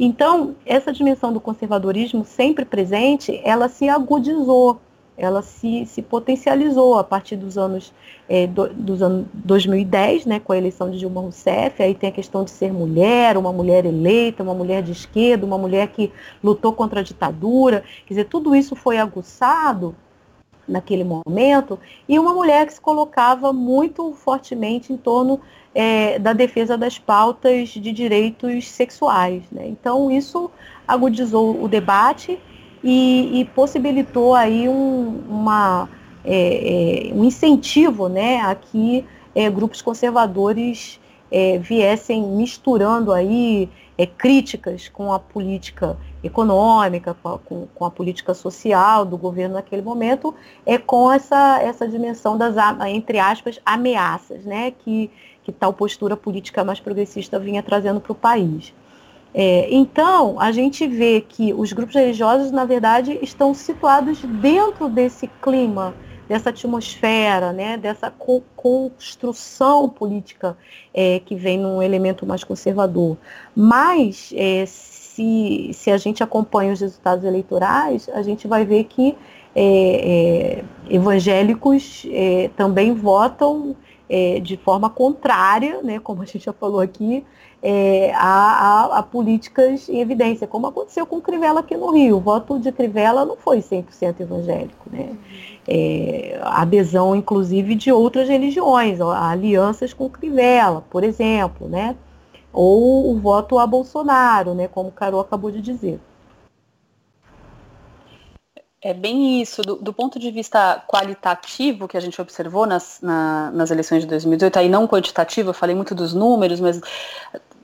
S3: Então, essa dimensão do conservadorismo sempre presente, ela se agudizou ela se, se potencializou a partir dos anos, é, do, dos anos 2010, né, com a eleição de Dilma Rousseff, aí tem a questão de ser mulher, uma mulher eleita, uma mulher de esquerda, uma mulher que lutou contra a ditadura, quer dizer, tudo isso foi aguçado naquele momento, e uma mulher que se colocava muito fortemente em torno é, da defesa das pautas de direitos sexuais. Né? Então, isso agudizou o debate e, e possibilitou aí um, uma, é, é, um incentivo né, a que é, grupos conservadores é, viessem misturando aí críticas com a política econômica, com a, com, com a, política social do governo naquele momento, é com essa, essa dimensão das, entre aspas, ameaças né, que, que tal postura política mais progressista vinha trazendo para o país. É, então, a gente vê que os grupos religiosos, na verdade, estão situados dentro desse clima, dessa atmosfera, né, dessa co construção política é, que vem num elemento mais conservador. Mas, é, se, se a gente acompanha os resultados eleitorais, a gente vai ver que é, é, evangélicos é, também votam de forma contrária, né, como a gente já falou aqui, é, a, a, a, políticas em evidência, como aconteceu com Crivella aqui no Rio. O voto de Crivella não foi 100% evangélico. Né? É, adesão, inclusive, de outras religiões, alianças com Crivella, por exemplo, né? ou o voto a Bolsonaro, né? como o Carol acabou de dizer.
S2: É bem isso, do, do, ponto de vista qualitativo que a gente observou nas, na, nas eleições de 2018, aí não quantitativo, eu falei muito dos números, mas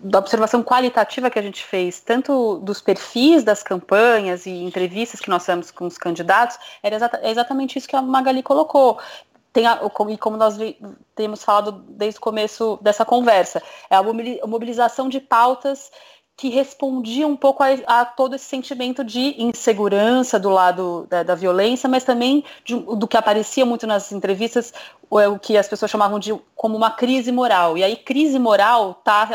S2: da observação qualitativa que a gente fez, tanto dos perfis das campanhas e entrevistas que nós fizemos com os candidatos, era exata, é exatamente isso que a Magali colocou. Tem a, e como nós temos falado desde o começo dessa conversa, é a mobilização de pautas que respondia um pouco a, a, todo esse sentimento de insegurança do lado da, da violência, mas também de, do que aparecia muito nas entrevistas, o, é o que as pessoas chamavam de como uma crise moral. E aí crise moral tá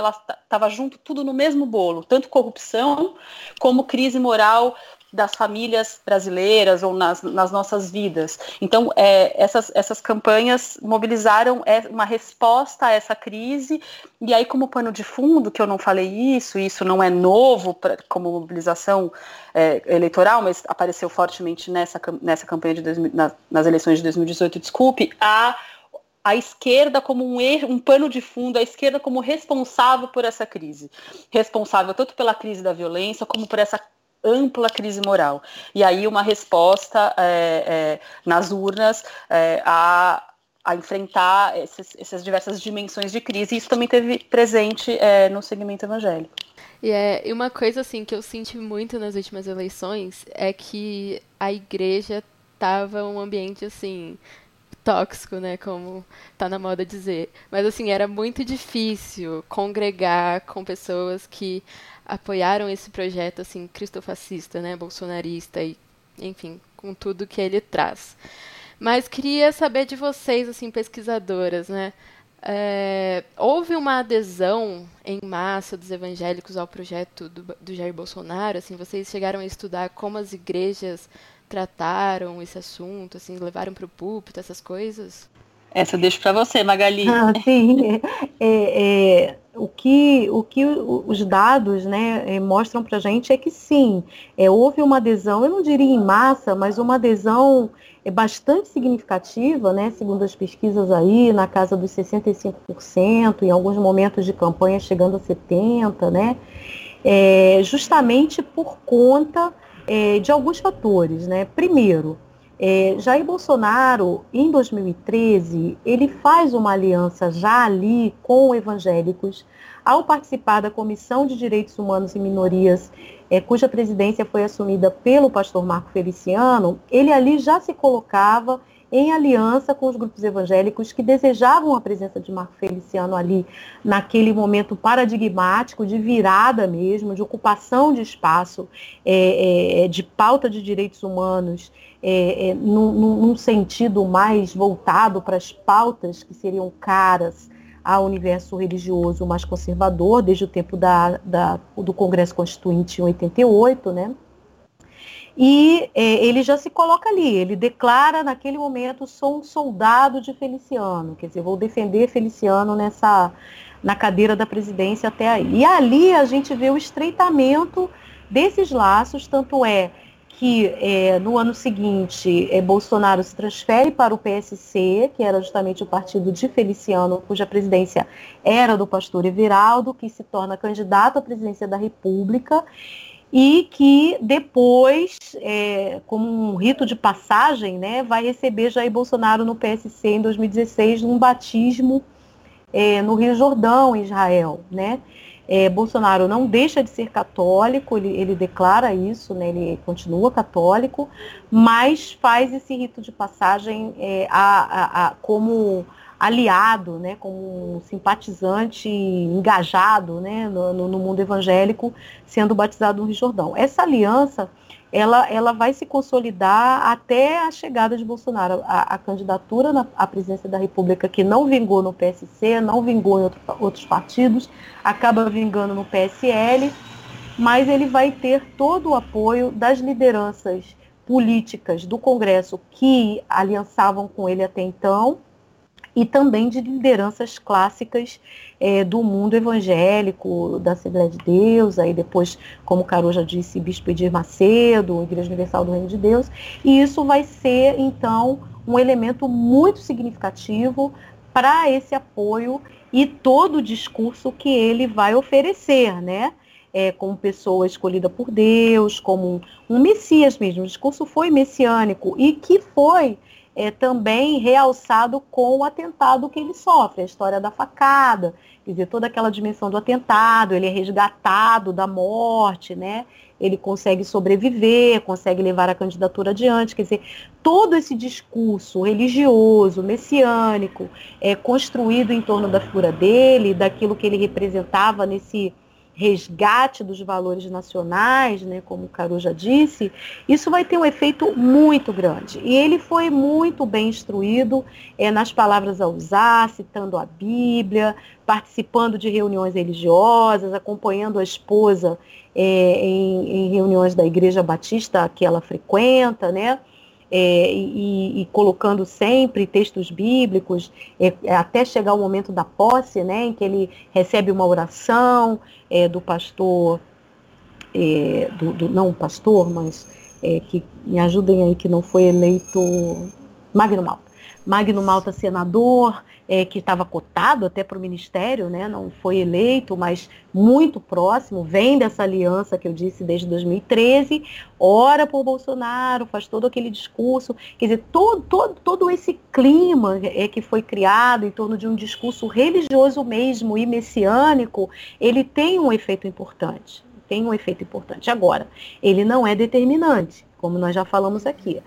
S2: estava junto tudo no mesmo bolo, tanto corrupção como crise moral das famílias brasileiras ou nas, nas nossas vidas. Então, é, essas, essas campanhas mobilizaram é, uma resposta a essa crise, e aí, como pano de fundo, que eu não falei isso, isso não é novo pra, como mobilização é, eleitoral, mas apareceu fortemente nessa, nessa campanha de 2000, na, nas eleições de 2018, desculpe, a a esquerda como um erro, um pano de fundo, a esquerda como responsável por essa crise. Responsável tanto pela crise da violência como por essa ampla crise moral. E aí uma resposta é, é, nas urnas é, a, a enfrentar esses, essas diversas dimensões de crise. E isso também teve presente é, no segmento evangélico.
S1: E é uma coisa assim que eu senti muito nas últimas eleições é que a igreja estava um ambiente assim tóxico, né, como tá na moda dizer. Mas assim, era muito difícil congregar com pessoas que apoiaram esse projeto assim cristofascista, né, bolsonarista e enfim, com tudo que ele traz. Mas queria saber de vocês, assim, pesquisadoras, né? É, houve uma adesão em massa dos evangélicos ao projeto do, do Jair Bolsonaro? Assim, vocês chegaram a estudar como as igrejas trataram esse assunto, assim, levaram para o púlpito essas coisas?
S2: Essa eu deixo para você, Magali.
S3: Ah, sim. É, é, o que, o que os dados né, é, mostram para a gente é que sim, é, houve uma adesão, eu não diria em massa, mas uma adesão é bastante significativa, né, segundo as pesquisas aí, na casa dos 65%, em alguns momentos de campanha chegando a 70%, né, é, justamente por conta é, de alguns fatores. Né? Primeiro, é, Jair Bolsonaro, em 2013, ele faz uma aliança já ali com evangélicos, ao participar da Comissão de Direitos Humanos e Minorias, é, cuja presidência foi assumida pelo pastor Marco Feliciano, ele ali já se colocava em aliança com os grupos evangélicos que desejavam a presença de Marco Feliciano ali, naquele momento paradigmático de virada mesmo, de ocupação de espaço, é, é, de pauta de direitos humanos é, é, num, num, sentido mais voltado para as pautas que seriam caras ao universo religioso mais conservador, desde o tempo da, da, do Congresso Constituinte em 88, né? E é, ele já se coloca ali, ele declara naquele momento, sou um soldado de Feliciano, quer dizer, vou defender Feliciano nessa, na cadeira da presidência até aí. E ali a gente vê o estreitamento desses laços, tanto é que é, no ano seguinte é, Bolsonaro se transfere para o PSC, que era justamente o partido de Feliciano, cuja presidência era do pastor Everaldo, que se torna candidato à presidência da República e que depois, é, como um rito de passagem, né, vai receber Jair Bolsonaro no PSC em 2016 num batismo é, no Rio Jordão, em Israel, né? É, Bolsonaro não deixa de ser católico, ele, ele declara isso, né, ele continua católico, mas faz esse rito de passagem é, a, a, a, como aliado, né, como um simpatizante engajado né, no, no, mundo evangélico, sendo batizado no Rio Jordão. Essa aliança ela, ela vai se consolidar até a chegada de Bolsonaro. A, a candidatura na, à presidência da República, que não vingou no PSC, não vingou em outro, outros partidos, acaba vingando no PSL, mas ele vai ter todo o apoio das lideranças políticas do Congresso que aliançavam com ele até então, e também de lideranças clássicas é, do mundo evangélico, da Assembleia de Deus, aí depois, como o Caro já disse, Bispo Edir Macedo, Igreja Universal do Reino de Deus, e isso vai ser, então, um elemento muito significativo para esse apoio e todo o discurso que ele vai oferecer, né? É, como pessoa escolhida por Deus, como um, um Messias mesmo. O discurso foi messiânico e que foi é, também realçado com o atentado que ele sofre, a história da facada, quer dizer, toda aquela dimensão do atentado, ele é resgatado da morte, né? Ele consegue sobreviver, consegue levar a candidatura adiante, quer dizer, todo esse discurso religioso, messiânico, é construído em torno da figura dele, daquilo que ele representava nesse resgate dos valores nacionais, né, como o Caru já disse, isso vai ter um efeito muito grande. E ele foi muito bem instruído é, nas palavras a usar, citando a Bíblia, participando de reuniões religiosas, acompanhando a esposa é, em, em reuniões da Igreja Batista que ela frequenta, né? É, e, e, colocando sempre textos bíblicos, é, até chegar o momento da posse, né, em que ele recebe uma oração é, do pastor, é, do, do, não pastor, mas é, que me ajudem aí, que não foi eleito Magno Malta. Magno Malta, senador, é, que estava cotado até para o ministério, né, não foi eleito, mas muito próximo, vem dessa aliança que eu disse desde 2013, ora por Bolsonaro, faz todo aquele discurso, quer dizer, todo, todo, todo esse clima é, que foi criado em torno de um discurso religioso mesmo e messiânico, ele tem um efeito importante, tem um efeito importante. Agora, ele não é determinante, como nós já falamos aqui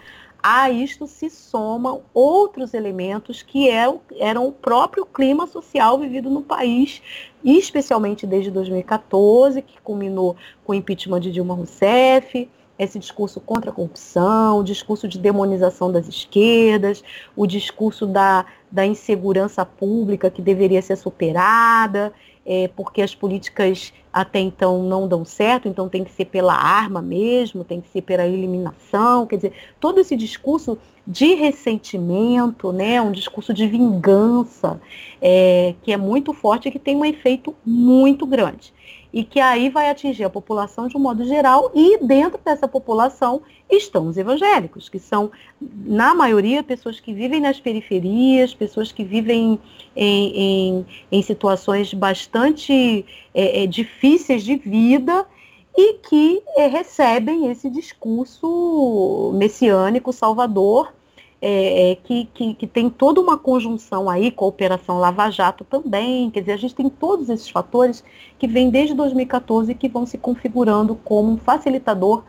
S3: a isto se somam outros elementos que eram, é eram o próprio clima social vivido no país, especialmente desde 2014, que culminou com o impeachment de Dilma Rousseff, esse discurso contra a corrupção, o discurso de demonização das esquerdas, o discurso da, da insegurança pública que deveria ser superada, é, porque as políticas até então não dão certo, então tem que ser pela arma mesmo, tem que ser pela eliminação, quer dizer, todo esse discurso de ressentimento, né, um discurso de vingança, é, que é muito forte e que tem um efeito muito grande e que aí vai atingir a população de um modo geral, e dentro dessa população estão os evangélicos, que são, na maioria, pessoas que vivem nas periferias, pessoas que vivem em, em, em situações bastante é, é, difíceis de vida e que é, recebem esse discurso messiânico, salvador, é, é, que, que, que, tem toda uma conjunção aí com a Operação Lava Jato também. Quer dizer, a gente tem todos esses fatores que vêm desde 2014 e que vão se configurando como um facilitador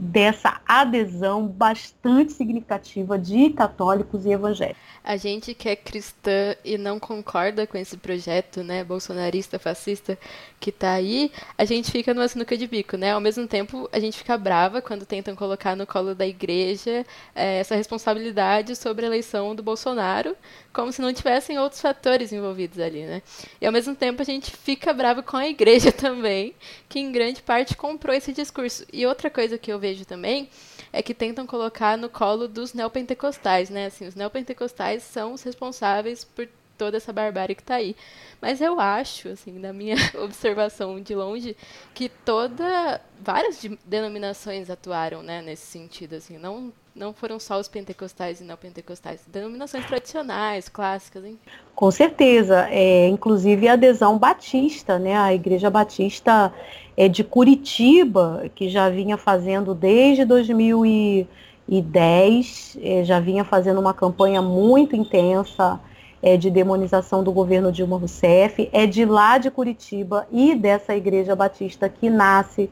S3: dessa adesão bastante significativa de católicos e evangélicos.
S1: A gente que é cristã e não concorda com esse projeto, né, bolsonarista, fascista, que tá aí, a gente fica numa sinuca de bico, né? Ao mesmo tempo, a gente fica brava quando tentam colocar no colo da igreja é, essa responsabilidade sobre a eleição do Bolsonaro, como se não tivessem outros fatores envolvidos ali, né? E ao mesmo tempo, a gente fica brava com a igreja também, que em grande parte comprou esse discurso. E outra coisa que eu vejo também é que tentam colocar no colo dos neopentecostais, né? Assim, os neopentecostais são os responsáveis por toda essa barbárie que está aí. Mas eu acho, assim, na minha observação de longe, que toda várias denominações atuaram, né, nesse sentido, assim, não não foram só os pentecostais e não pentecostais, denominações tradicionais, clássicas, hein?
S3: Com certeza, é, inclusive a adesão batista, né, a Igreja Batista é de Curitiba, que já vinha fazendo desde 2010, é, já vinha fazendo uma campanha muito intensa é, de demonização do governo Dilma Rousseff, é de lá de Curitiba e dessa igreja batista que nasce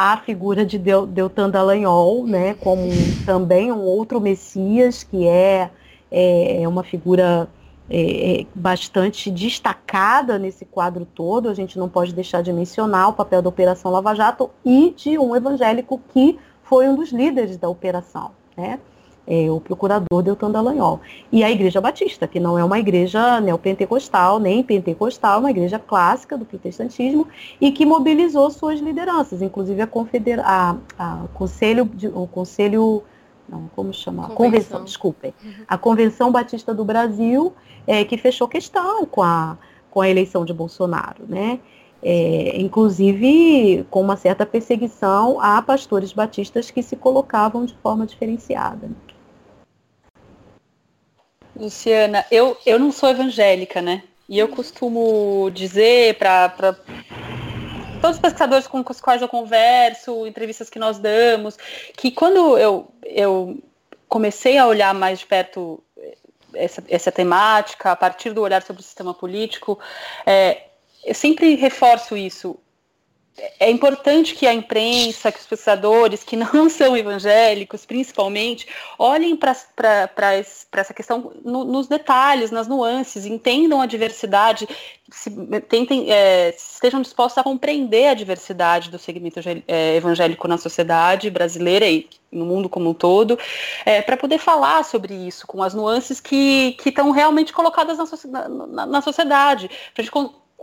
S3: a figura de Deltan Dallagnol, né, como também um outro Messias, que é, é, é uma figura é, é, bastante destacada nesse quadro todo. A gente não pode deixar de mencionar o papel da Operação Lava Jato e de um evangélico que foi um dos líderes da operação. Né? É, o procurador Deltan Dallagnol. E a Igreja Batista, que não é uma igreja neopentecostal, nem pentecostal, é uma igreja clássica do protestantismo e que mobilizou suas lideranças, inclusive a, confedera a, a conselho, o Conselho não, como chama? Convenção, Convenção desculpem. Uhum. A Convenção Batista do Brasil, é, que fechou questão com a, com a eleição de Bolsonaro, né? É, inclusive com uma certa perseguição a pastores batistas que se colocavam de forma diferenciada.
S2: Luciana, eu, eu não sou evangélica, né? E eu costumo dizer para todos os pesquisadores com os quais eu converso, entrevistas que nós damos, que quando eu, eu comecei a olhar mais de perto essa, essa temática, a partir do olhar sobre o sistema político, é, eu sempre reforço isso é importante que a imprensa, que os pesquisadores que não são evangélicos, principalmente, olhem para essa questão no, nos detalhes, nas nuances, entendam a diversidade, se, tentem, é, estejam dispostos a compreender a diversidade do segmento é, evangélico na sociedade brasileira e no mundo como um todo, é, para poder falar sobre isso, com as nuances que estão realmente colocadas na, na, na sociedade, para a gente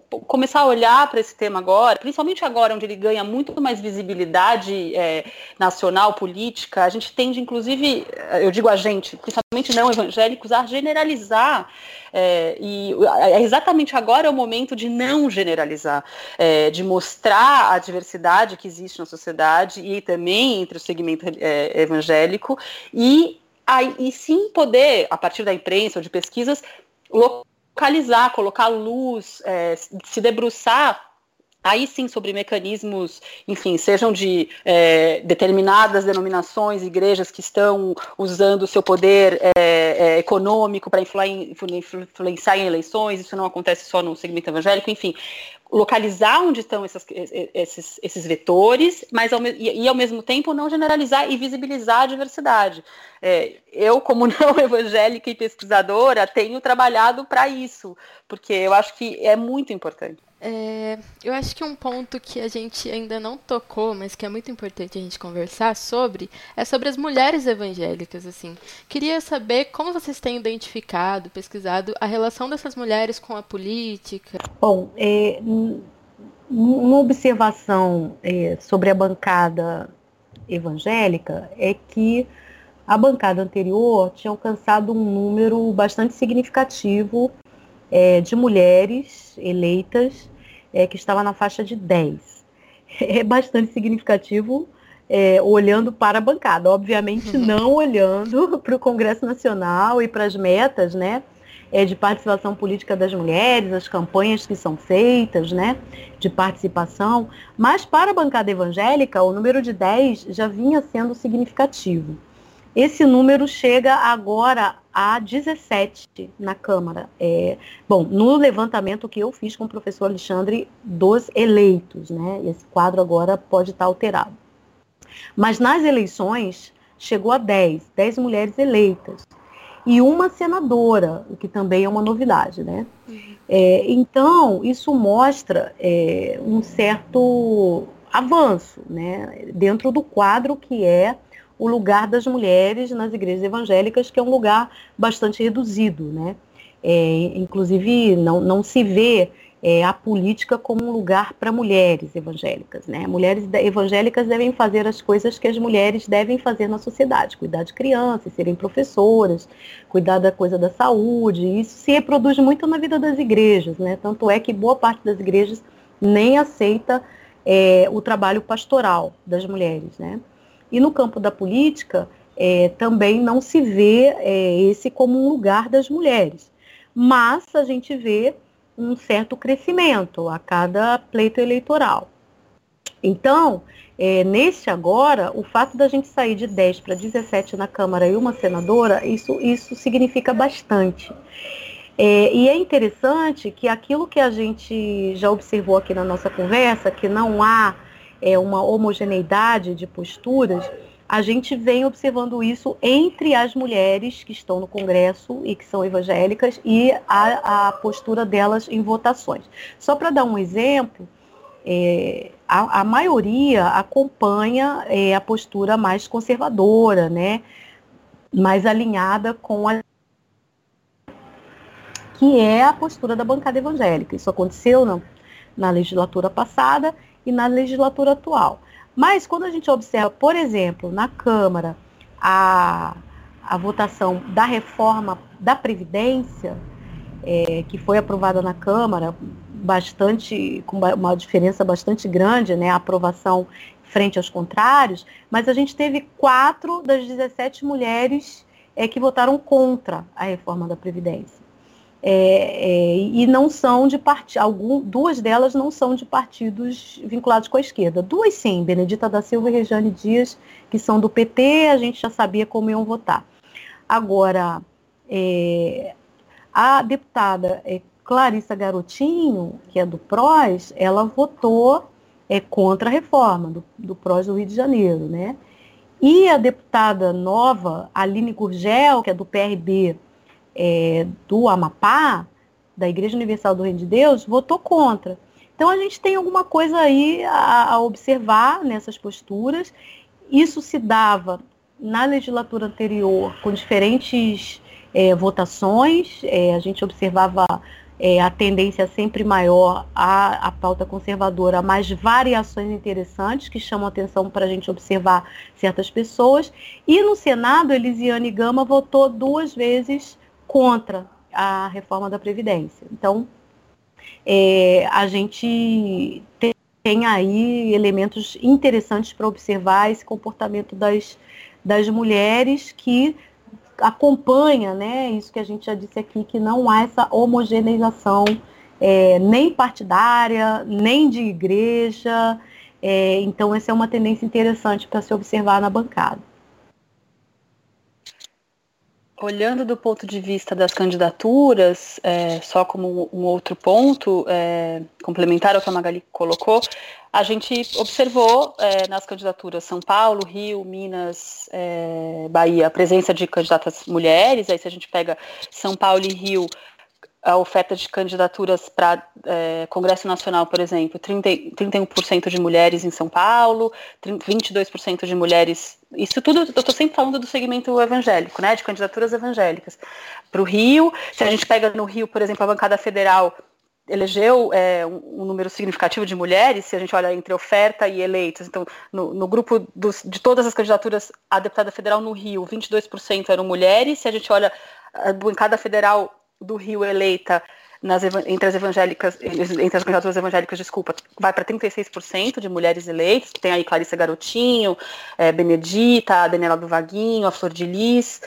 S2: começar a olhar para esse tema agora, principalmente agora onde ele ganha muito mais visibilidade é, nacional, política, a gente tende, inclusive, eu digo a gente, principalmente não evangélicos, a generalizar. É, e é exatamente agora é o momento de não generalizar, é, de mostrar a diversidade que existe na sociedade e também entre o segmento é, evangélico e, e sim poder, a partir da imprensa ou de pesquisas, localizar, colocar luz, é, se debruçar aí sim sobre mecanismos, enfim, sejam de é, determinadas denominações, igrejas que estão usando o seu poder é, é, econômico para influenciar em eleições, isso não acontece só no segmento evangélico, enfim, localizar onde estão essas, esses, esses vetores, mas ao, e, e, ao mesmo tempo não generalizar e visibilizar a diversidade. É, eu, como não evangélica e pesquisadora, tenho trabalhado para isso, porque eu acho que é muito importante.
S1: É, eu acho que um ponto que a gente ainda não tocou, mas que é muito importante a gente conversar sobre, é sobre as mulheres evangélicas. Assim, queria saber como vocês têm identificado, pesquisado a relação dessas mulheres com a política.
S3: Bom, é, uma observação é, sobre a bancada evangélica é que a bancada anterior tinha alcançado um número bastante significativo é, de mulheres eleitas é, que estava na faixa de 10. É bastante significativo é, olhando para a bancada, obviamente uhum. não olhando para o Congresso Nacional e para as metas, né? É, de participação política das mulheres, as campanhas que são feitas, né, de participação, mas para a bancada evangélica, o número de 10 já vinha sendo significativo. Esse número chega agora a 17 na Câmara. É, bom, no levantamento que eu fiz com o professor Alexandre dos eleitos, né? Esse quadro agora pode estar alterado. Mas nas eleições chegou a 10, 10 mulheres eleitas. E uma senadora, o que também é uma novidade, né? É, então, isso mostra é, um certo avanço, né? Dentro do quadro que é o lugar das mulheres nas igrejas evangélicas, que é um lugar bastante reduzido, né? É, inclusive, não, não se vê é, a política como um lugar para mulheres evangélicas. Né? Mulheres evangélicas devem fazer as coisas que as mulheres devem fazer na sociedade, cuidar de crianças, serem professoras, cuidar da coisa da saúde. Isso se reproduz muito na vida das igrejas, né? tanto é que boa parte das igrejas nem aceita é, o trabalho pastoral das mulheres. Né? E no campo da política, é, também não se vê é, esse como um lugar das mulheres. Mas a gente vê um certo crescimento a cada pleito eleitoral. Então, é, neste agora, o fato da gente sair de 10 para 17 na Câmara e uma senadora, isso, isso significa bastante. É, e é interessante que aquilo que a gente já observou aqui na nossa conversa, que não há é, uma homogeneidade de posturas, a gente vem observando isso entre as mulheres que estão no Congresso e que são evangélicas e a, a postura delas em votações. Só para dar um exemplo, é, a, a, maioria acompanha é, a postura mais conservadora, né, mais alinhada com a que é a postura da bancada evangélica. Isso aconteceu na, na legislatura passada e na legislatura atual. Mas quando a gente observa, por exemplo, na Câmara, a, a votação da reforma da Previdência, é, que foi aprovada na Câmara, bastante, com uma diferença bastante grande, né, a aprovação frente aos contrários, mas a gente teve quatro das 17 mulheres é, que votaram contra a reforma da Previdência. É, é, e não são de partido, duas delas não são de partidos vinculados com a esquerda. Duas sim, Benedita da Silva e Regiane Dias, que são do PT, a gente já sabia como iam votar. Agora, é, a deputada é, Clarissa Garotinho, que é do PROS, ela votou é, contra a reforma do, do PROS do Rio de Janeiro, né? E a deputada nova, Aline Gurgel, que é do PRB, é, do Amapá, da Igreja Universal do Reino de Deus, votou contra. Então a gente tem alguma coisa aí a, a observar nessas posturas. Isso se dava na legislatura anterior com diferentes é, votações. É, a gente observava é, a tendência sempre maior à, à pauta conservadora, mas variações interessantes que chamam atenção para a gente observar certas pessoas. E no Senado, Elisiane Gama votou duas vezes contra a reforma da Previdência. Então, é, a gente tem, aí elementos interessantes para observar esse comportamento das, das mulheres que acompanha, né, isso que a gente já disse aqui, que não há essa homogeneização é, nem partidária, nem de igreja. É, então, essa é uma tendência interessante para se observar na bancada.
S2: Olhando do ponto de vista das candidaturas, é, só como um outro ponto, é, complementar ao que a Magali colocou, a gente observou é, nas candidaturas São Paulo, Rio, Minas, é, Bahia, a presença de candidatas mulheres, aí se a gente pega São Paulo e Rio, a oferta de candidaturas para é, Congresso Nacional, por exemplo, 30, 31% de mulheres em São Paulo, 30, 22% de mulheres. Isso tudo, eu estou sempre falando do segmento evangélico, né, de candidaturas evangélicas. Para o Rio, se a gente pega no Rio, por exemplo, a bancada federal elegeu é, um, um, número significativo de mulheres, se a gente olha entre oferta e eleitos. Então, no, no grupo dos, de todas as candidaturas a deputada federal no Rio, 22% eram mulheres. Se a gente olha a bancada federal do Rio eleita nas, entre as evangélicas, entre as candidaturas evangélicas, desculpa, vai para 36% de mulheres eleitas, tem aí Clarissa Garotinho, é, Benedita, a Daniela do Vaguinho, a Flor de Lis,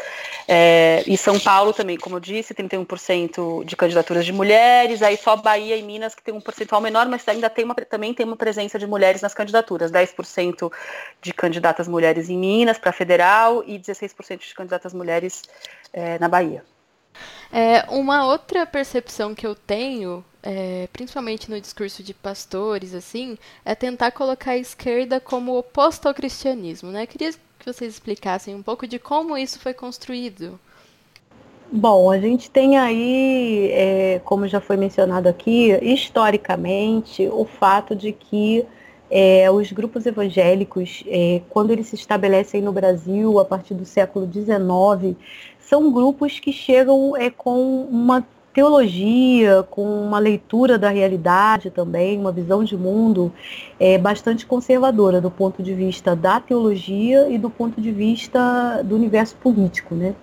S2: é, e São Paulo também, como eu disse, 31% de candidaturas de mulheres, aí só Bahia e Minas que tem um percentual menor, mas ainda tem uma, também tem uma presença de mulheres nas candidaturas, 10% de candidatas mulheres em Minas para federal e 16% de candidatas mulheres é, na Bahia.
S1: É, uma outra percepção que eu tenho, é, principalmente no discurso de pastores, assim, é tentar colocar a esquerda como oposta ao cristianismo, né? Queria que vocês explicassem um pouco de como isso foi construído.
S3: Bom, a gente tem aí, é, como já foi mencionado aqui, historicamente, o fato de que é, os grupos evangélicos, é, quando eles se estabelecem no Brasil a partir do século XIX, são grupos que chegam é, com uma teologia, com uma leitura da realidade também, uma visão de mundo é, bastante conservadora do ponto de vista da teologia e do ponto de vista do universo político. Né?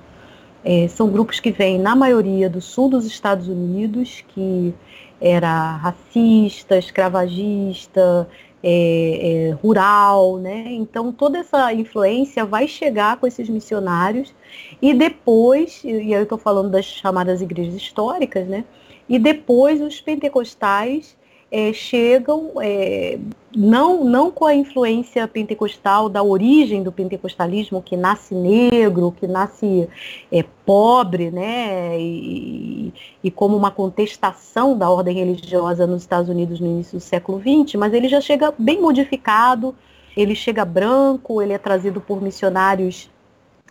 S3: É, são grupos que vêm, na maioria, do sul dos Estados Unidos, que era racista, escravagista, é, é, rural, né? Então toda essa influência vai chegar com esses missionários e depois, e aí eu estou falando das chamadas igrejas históricas, né? E depois os pentecostais é, chegam é, não, não com a influência pentecostal da origem do pentecostalismo, que nasce negro, que nasce é, pobre, né, e, e, como uma contestação da ordem religiosa nos Estados Unidos no início do século XX, mas ele já chega bem modificado, ele chega branco, ele é trazido por missionários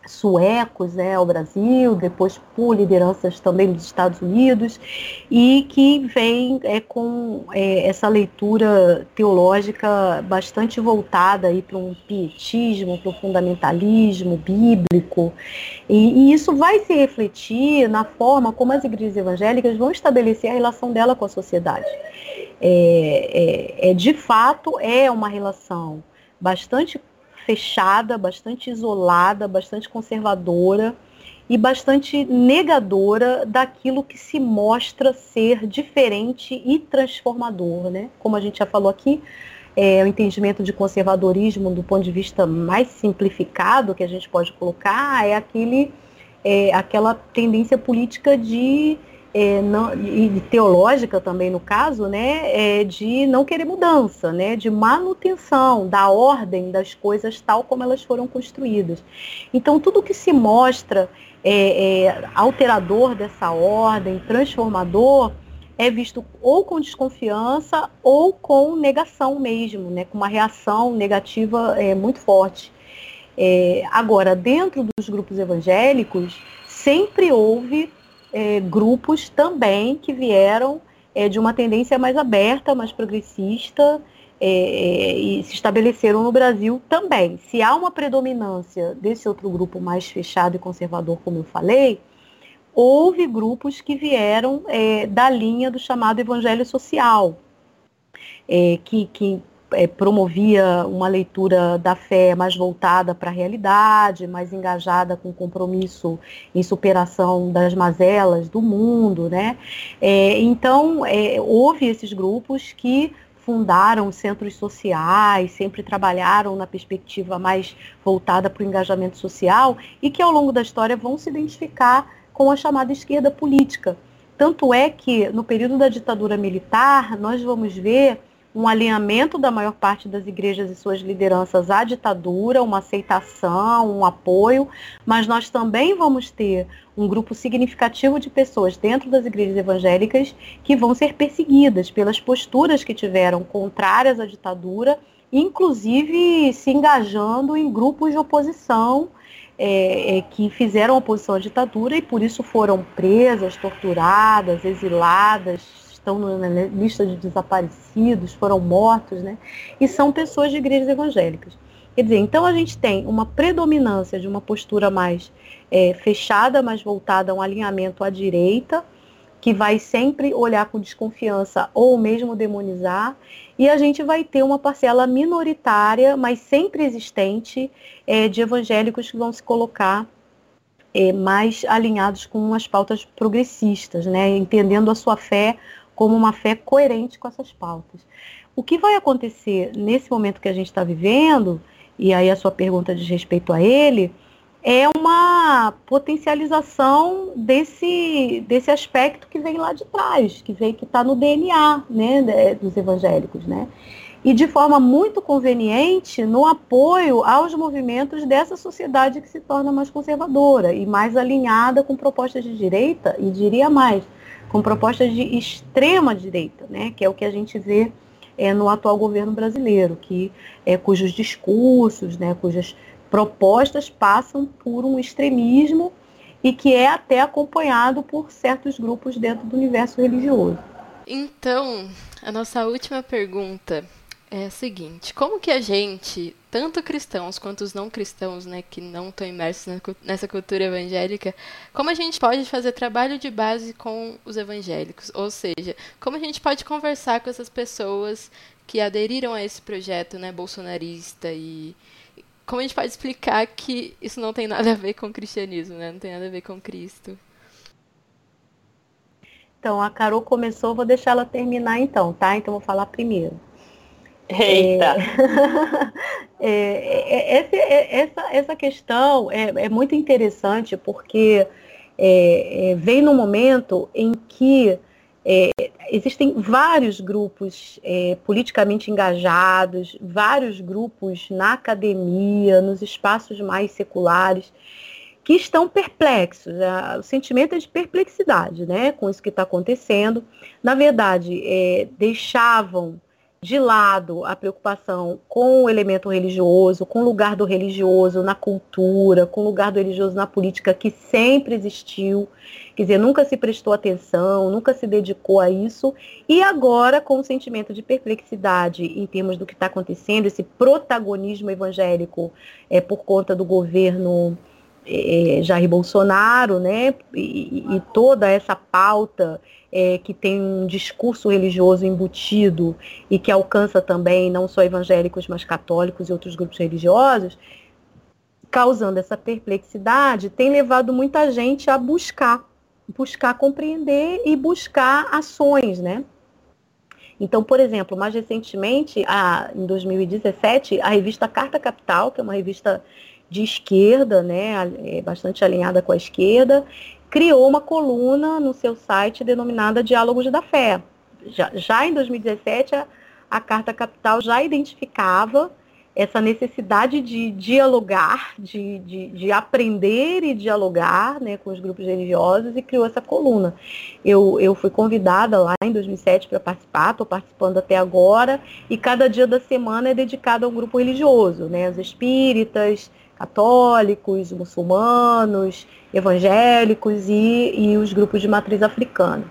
S3: suecos né, ao Brasil, depois por lideranças também dos Estados Unidos, e que vem é, com é, essa leitura teológica bastante voltada para um pietismo, para um fundamentalismo bíblico, e, e, isso vai se refletir na forma como as igrejas evangélicas vão estabelecer a relação dela com a sociedade. É, é, é de fato, é uma relação bastante fechada, bastante isolada, bastante conservadora e bastante negadora daquilo que se mostra ser diferente e transformador, né? Como a gente já falou aqui, é, o entendimento de conservadorismo do ponto de vista mais simplificado que a gente pode colocar é aquele é, aquela tendência política de é, não, e teológica também no caso, né, é de não querer mudança, né, de manutenção da ordem das coisas tal como elas foram construídas. Então tudo que se mostra é, é, alterador dessa ordem, transformador, é visto ou com desconfiança ou com negação mesmo, né, com uma reação negativa é, muito forte. É, agora, dentro dos grupos evangélicos, sempre houve é, grupos também que vieram é, de uma tendência mais aberta, mais progressista, é, é, e se estabeleceram no Brasil também. Se há uma predominância desse outro grupo mais fechado e conservador, como eu falei, houve grupos que vieram é, da linha do chamado evangelho social, é, que, que é, promovia uma leitura da fé mais voltada para a realidade, mais engajada com compromisso em superação das mazelas do mundo, né? É, então, é, houve esses grupos que fundaram centros sociais, sempre trabalharam na perspectiva mais voltada para o engajamento social e que ao longo da história vão se identificar com a chamada esquerda política. Tanto é que no período da ditadura militar nós vamos ver um alinhamento da maior parte das igrejas e suas lideranças à ditadura, uma aceitação, um apoio, mas nós também vamos ter um grupo significativo de pessoas dentro das igrejas evangélicas que vão ser perseguidas pelas posturas que tiveram contrárias à ditadura, inclusive se engajando em grupos de oposição é, é, que fizeram oposição à ditadura e por isso foram presas, torturadas, exiladas, estão na lista de desaparecidos, foram mortos, né? E são pessoas de igrejas evangélicas. Quer dizer, então a gente tem uma predominância de uma postura mais é, fechada, mais voltada a um alinhamento à direita, que vai sempre olhar com desconfiança ou mesmo demonizar, e a gente vai ter uma parcela minoritária, mas sempre existente, é, de evangélicos que vão se colocar é, mais alinhados com as pautas progressistas, né, entendendo a sua fé como uma fé coerente com essas pautas. O que vai acontecer nesse momento que a gente está vivendo, e aí a sua pergunta diz respeito a ele, é uma potencialização desse, desse aspecto que vem lá de trás, que vem que está no DNA né, dos evangélicos, né? E de forma muito conveniente no apoio aos movimentos dessa sociedade que se torna mais conservadora e mais alinhada com propostas de direita, e diria mais, com propostas de extrema direita, né, que é o que a gente vê é, no atual governo brasileiro, que é, cujos discursos, né, cujas propostas passam por um extremismo e que é até acompanhado por certos grupos dentro do universo religioso.
S1: Então, a nossa última pergunta é a seguinte: como que a gente, tanto cristãos quanto os não cristãos, né, que não estão imersos nessa cultura evangélica, como a gente pode fazer trabalho de base com os evangélicos? Ou seja, como a gente pode conversar com essas pessoas que aderiram a esse projeto, né, bolsonarista e como a gente pode explicar que isso não tem nada a ver com o cristianismo, né? Não tem nada a ver com Cristo.
S3: Então, a Carol começou, vou deixar ela terminar então, tá? Então, vou falar primeiro.
S2: Eita!
S3: É, é, é, é essa, essa questão é, é muito interessante porque é, vem no momento em que existem vários grupos politicamente engajados, vários grupos na academia, nos espaços mais seculares, que estão perplexos. O sentimento é de perplexidade né, com isso que está acontecendo. Na verdade, deixavam de lado a preocupação com o elemento religioso, com o lugar do religioso na cultura, com o lugar do religioso na política que sempre existiu, quer dizer, nunca se prestou atenção, nunca se dedicou a isso, e agora com o sentimento de perplexidade em termos do que está acontecendo, esse protagonismo evangélico é por conta do governo é, Jair Bolsonaro, né, e, e toda essa pauta é, que tem um discurso religioso embutido e que alcança também não só evangélicos, mas católicos e outros grupos religiosos, causando essa perplexidade, tem levado muita gente a buscar, buscar compreender e buscar ações, né? Então, por exemplo, mais recentemente, a, em 2017, a revista Carta Capital, que é uma revista de esquerda, né, é bastante alinhada com a esquerda, criou uma coluna no seu site denominada Diálogos da Fé. Já, já em 2017, a, a Carta Capital já identificava essa necessidade de dialogar, de, de, de, aprender e dialogar né, com os grupos religiosos e criou essa coluna. Eu, eu fui convidada lá em 2007 para participar, estou participando até agora, e cada dia da semana é dedicado a um grupo religioso, né, os espíritas, católicos, muçulmanos, evangélicos e, e os grupos de matriz africana.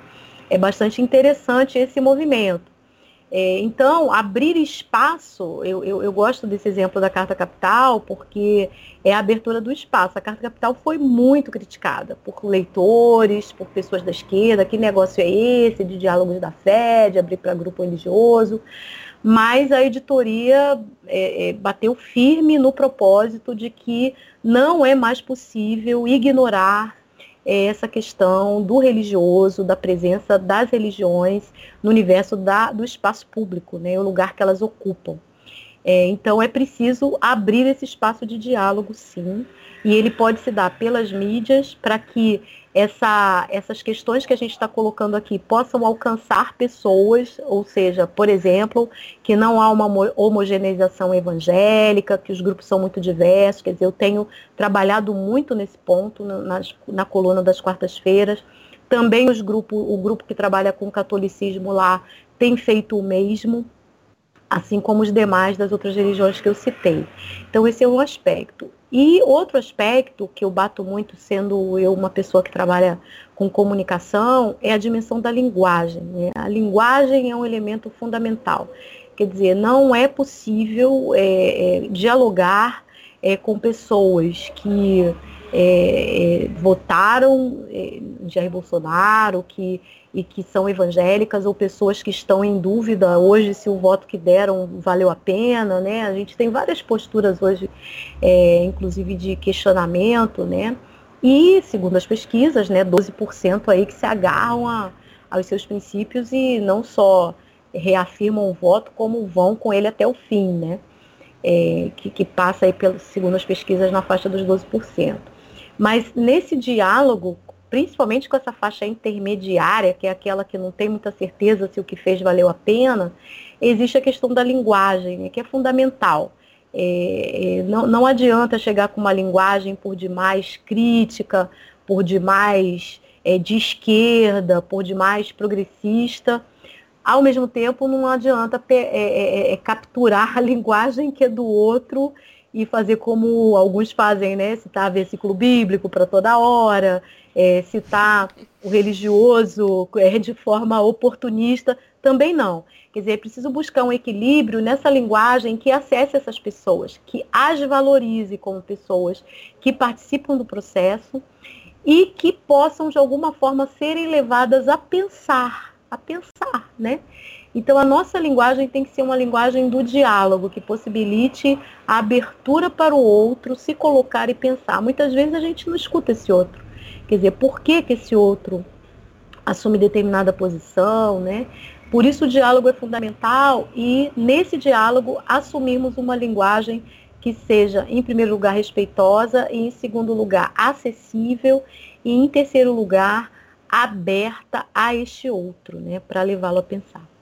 S3: É bastante interessante esse movimento. É, então, abrir espaço, eu, eu, eu, gosto desse exemplo da Carta Capital, porque é a abertura do espaço. A Carta Capital foi muito criticada por leitores, por pessoas da esquerda, que negócio é esse de diálogos da fé, de abrir para grupo religioso. Mas a editoria é, é, bateu firme no propósito de que não é mais possível ignorar é essa questão do religioso, da presença das religiões no universo da, do espaço público, né, o lugar que elas ocupam. É, então é preciso abrir esse espaço de diálogo, sim, e ele pode se dar pelas mídias para que essa, essas questões que a gente está colocando aqui possam alcançar pessoas, ou seja, por exemplo, que não há uma homogeneização evangélica, que os grupos são muito diversos. Quer dizer, eu tenho trabalhado muito nesse ponto na, na coluna das quartas-feiras. Também os grupo, o grupo que trabalha com catolicismo lá tem feito o mesmo assim como os demais das outras religiões que eu citei. Então, esse é um aspecto. E outro aspecto que eu bato muito, sendo eu uma pessoa que trabalha com comunicação, é a dimensão da linguagem. Né? A linguagem é um elemento fundamental. Quer dizer, não é possível é, é, dialogar é, com pessoas que é, é, votaram é, Jair Bolsonaro, que e que são evangélicas ou pessoas que estão em dúvida hoje se o voto que deram valeu a pena, né? A gente tem várias posturas hoje, é, inclusive de questionamento, né? E, segundo as pesquisas, né, 12% aí que se agarram a, aos seus princípios e não só reafirmam o voto, como vão com ele até o fim, né? É, que, que passa aí, pelo, segundo as pesquisas, na faixa dos 12%. Mas nesse diálogo principalmente com essa faixa intermediária, que é aquela que não tem muita certeza se o que fez valeu a pena, existe a questão da linguagem, né, que é fundamental. É, é, não, não adianta chegar com uma linguagem por demais crítica, por demais é, de esquerda, por demais progressista. Ao mesmo tempo, não adianta é, é, é, capturar a linguagem que é do outro e fazer como alguns fazem, né? Citar versículo bíblico para toda hora, é, citar o religioso é, de forma oportunista, também não. Quer dizer, é preciso buscar um equilíbrio nessa linguagem que acesse essas pessoas, que as valorize como pessoas que participam do processo e que possam, de alguma forma, serem levadas a pensar, a pensar, né? Então, a nossa linguagem tem que ser uma linguagem do diálogo, que possibilite a abertura para o outro, se colocar e pensar. Muitas vezes a gente não escuta esse outro. Quer dizer, por que, que esse outro assume determinada posição, né? Por isso o diálogo é fundamental e nesse diálogo assumirmos uma linguagem que seja, em primeiro lugar, respeitosa e, em segundo lugar, acessível e, em terceiro lugar, aberta a este outro, né, para levá-lo a pensar.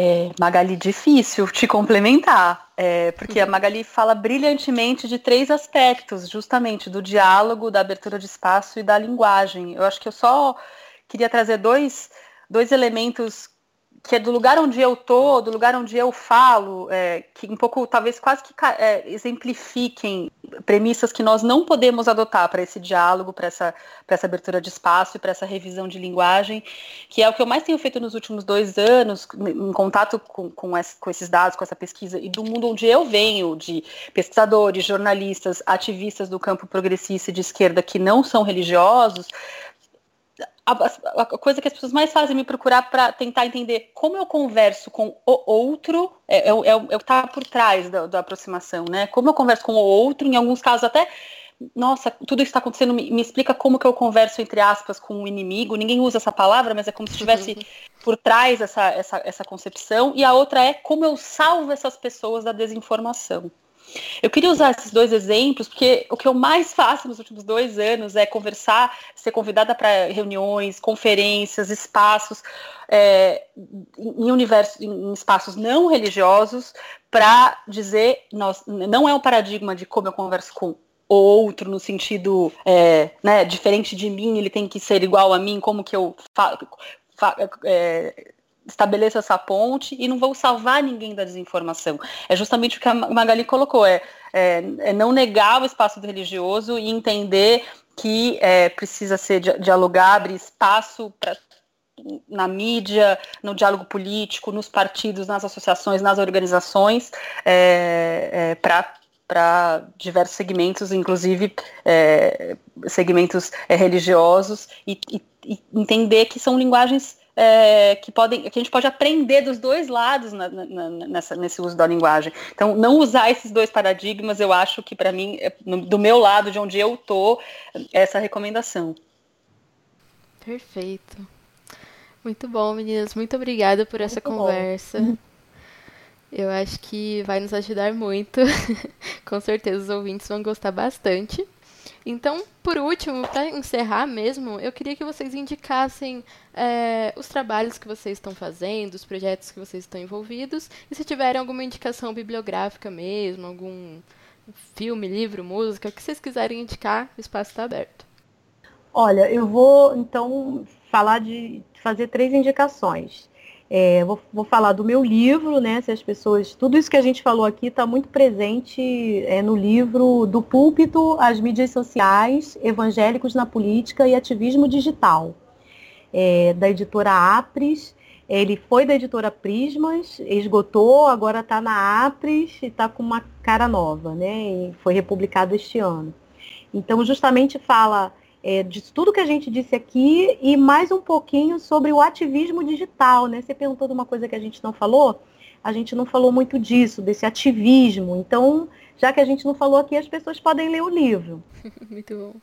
S2: É, Magali, difícil te complementar, é, porque a uhum. Magali fala brilhantemente de três aspectos, justamente do diálogo, da abertura de espaço e da linguagem. Eu acho que eu só queria trazer dois, dois elementos que é do lugar onde eu tô, do lugar onde eu falo, é, que um pouco, talvez quase que é, exemplifiquem premissas que nós não podemos adotar para esse diálogo, para essa, essa abertura de espaço e para essa revisão de linguagem, que é o que eu mais tenho feito nos últimos dois anos, em contato com, com, esse, com esses dados, com essa pesquisa, e do mundo onde eu venho, de pesquisadores, jornalistas, ativistas do campo progressista e de esquerda que não são religiosos, a, a, coisa que as pessoas mais fazem é me procurar para tentar entender como eu converso com o outro, é, é, é, é o que está por trás da, da, aproximação, né? Como eu converso com o outro, em alguns casos até, nossa, tudo isso está acontecendo, me, me, explica como que eu converso, entre aspas, com o inimigo. Ninguém usa essa palavra, mas é como se estivesse por trás essa, essa, essa concepção. E a outra é como eu salvo essas pessoas da desinformação. Eu queria usar esses dois exemplos, porque o que eu mais faço nos últimos dois anos é conversar, ser convidada para reuniões, conferências, espaços, é, em universo, em espaços não religiosos, para dizer, nós, não é um paradigma de como eu converso com outro no sentido é, né, diferente de mim, ele tem que ser igual a mim, como que eu fa, fa, é, estabeleça essa ponte e não vou salvar ninguém da desinformação. É justamente o que a Magali colocou, é, é, é não negar o espaço religioso e entender que é, precisa ser dialogar, abrir espaço para na mídia, no diálogo político, nos partidos, nas associações, nas organizações, é, é, para diversos segmentos, inclusive é, segmentos é, religiosos, e, e, e, entender que são linguagens é, que podem, que a gente pode aprender dos dois lados na, na, nessa, nesse uso da linguagem. Então, não usar esses dois paradigmas, eu acho que para mim, é, no, do meu lado, de onde eu tô, essa recomendação.
S1: Perfeito. Muito bom, meninas. Muito obrigada por essa muito conversa. Bom. Eu acho que vai nos ajudar muito. Com certeza os ouvintes vão gostar bastante. Então, por último, para encerrar mesmo, eu queria que vocês indicassem é, os trabalhos que vocês estão fazendo, os projetos que vocês estão envolvidos, e se tiverem alguma indicação bibliográfica mesmo, algum filme, livro, música, que vocês quiserem indicar, o espaço está aberto.
S3: Olha, eu vou então falar de fazer três indicações. É, vou, vou, falar do meu livro, né? Se as pessoas. Tudo isso que a gente falou aqui está muito presente é, no livro Do Púlpito às Mídias Sociais, Evangélicos na Política e Ativismo Digital, é, da editora Apres. Ele foi da editora Prismas, esgotou, agora está na Apres e está com uma cara nova, né? E foi republicado este ano. Então, justamente fala é, de tudo que a gente disse aqui e mais um pouquinho sobre o ativismo digital, né? Você perguntou de uma coisa que a gente não falou, a gente não falou muito disso, desse ativismo. Então, já que a gente não falou aqui, as pessoas podem ler o livro.
S1: muito bom.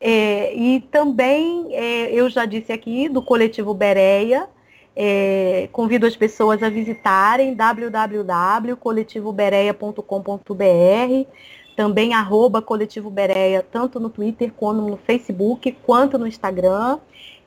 S3: É, e também, é, eu já disse aqui, do coletivo Bereia, é, convido as pessoas a visitarem www.coletivobereia.com.br também arroba Coletivo Bereia, tanto no Twitter como no Facebook, quanto no Instagram.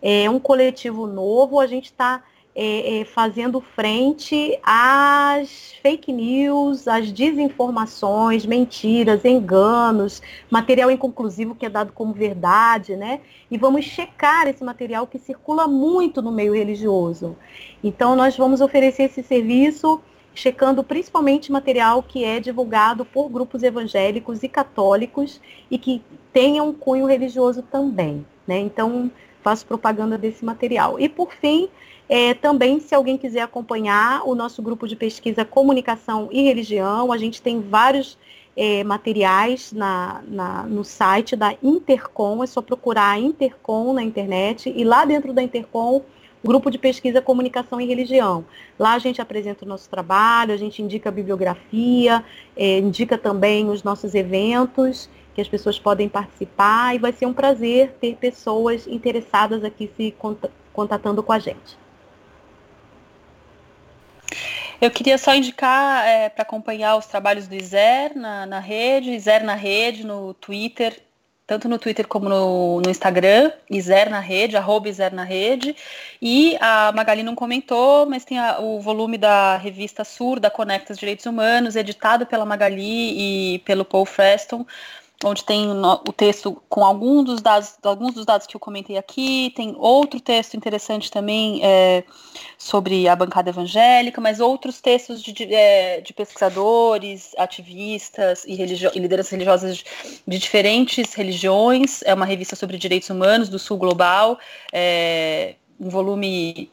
S3: É um coletivo novo, a gente está é, é, fazendo frente às fake news, às desinformações, mentiras, enganos, material inconclusivo que é dado como verdade, né? E vamos checar esse material que circula muito no meio religioso. Então, nós vamos oferecer esse serviço checando principalmente material que é divulgado por grupos evangélicos e católicos e que tenha um cunho religioso também. Né? Então, faço propaganda desse material. E, por fim, é, também, se alguém quiser acompanhar o nosso grupo de pesquisa Comunicação e Religião, a gente tem vários é, materiais na, na, no site da Intercom, é só procurar Intercom na internet, e lá dentro da Intercom Grupo de Pesquisa Comunicação e Religião. Lá a gente apresenta o nosso trabalho, a gente indica a bibliografia, é, indica também os nossos eventos que as pessoas podem participar e vai ser um prazer ter pessoas interessadas aqui se contatando com a gente.
S2: Eu queria só indicar é, para acompanhar os trabalhos do Iser na, na rede, Iser na rede, no Twitter, tanto no Twitter como no, no Instagram, Iser na rede, arroba Iser na rede. E a Magali não comentou, mas tem a, o volume da revista Sur, da Conectas Direitos Humanos, editado pela Magali e pelo Paul Freston, onde tem o texto com alguns dos dados, alguns dos dados que eu comentei aqui, tem outro texto interessante também é, sobre a bancada evangélica, mas outros textos de, de, é, de pesquisadores, ativistas e, religio e lideranças religiosas de, diferentes religiões. É uma revista sobre direitos humanos do Sul Global, é, um volume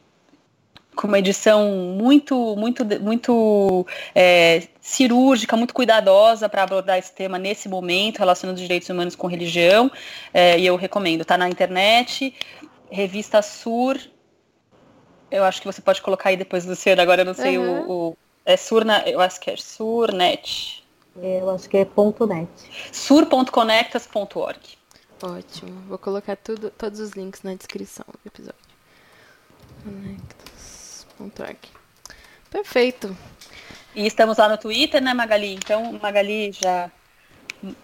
S2: com uma edição muito, muito, muito é, cirúrgica, muito cuidadosa para abordar esse tema nesse momento, relacionando os direitos humanos com religião. É, e eu recomendo, está na internet, revista Sur. Eu acho que você pode colocar aí depois, Luciana, agora eu não sei uhum. o, o, É Surna, eu acho que é Surnet.
S3: É, eu acho que é ponto .net.
S2: sur.conectas.org.
S1: Ótimo. Vou colocar tudo, todos os links na descrição do episódio. Perfeito.
S2: E estamos lá no Twitter, né, Magali? Então, Magali já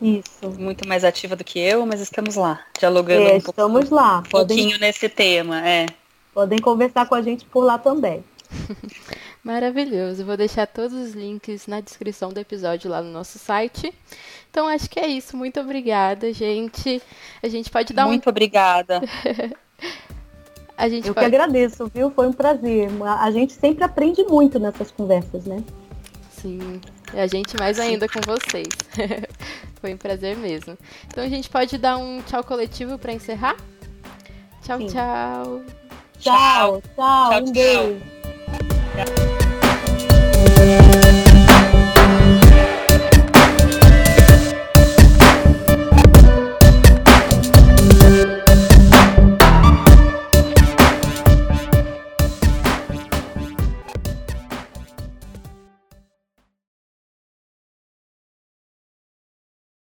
S3: isso.
S2: Muito mais ativa do que eu, mas estamos lá, dialogando
S3: é,
S2: um
S3: estamos lá.
S2: Um pouquinho nesse tema, é.
S3: Podem conversar com a gente por lá também.
S1: Maravilhoso. Vou deixar todos os links na descrição do episódio lá no nosso site. Então acho que é isso. Muito obrigada, gente. A gente pode dar
S2: Muito um... obrigada.
S3: a gente Eu pode... que agradeço, viu? Foi um prazer. A gente sempre aprende muito nessas conversas, né?
S1: Sim, e a gente mais ainda com vocês. Foi um prazer mesmo. Então a gente pode dar um tchau coletivo para encerrar? Tchau, tchau.
S3: Tchau, tchau. tchau um beijo. Tchau.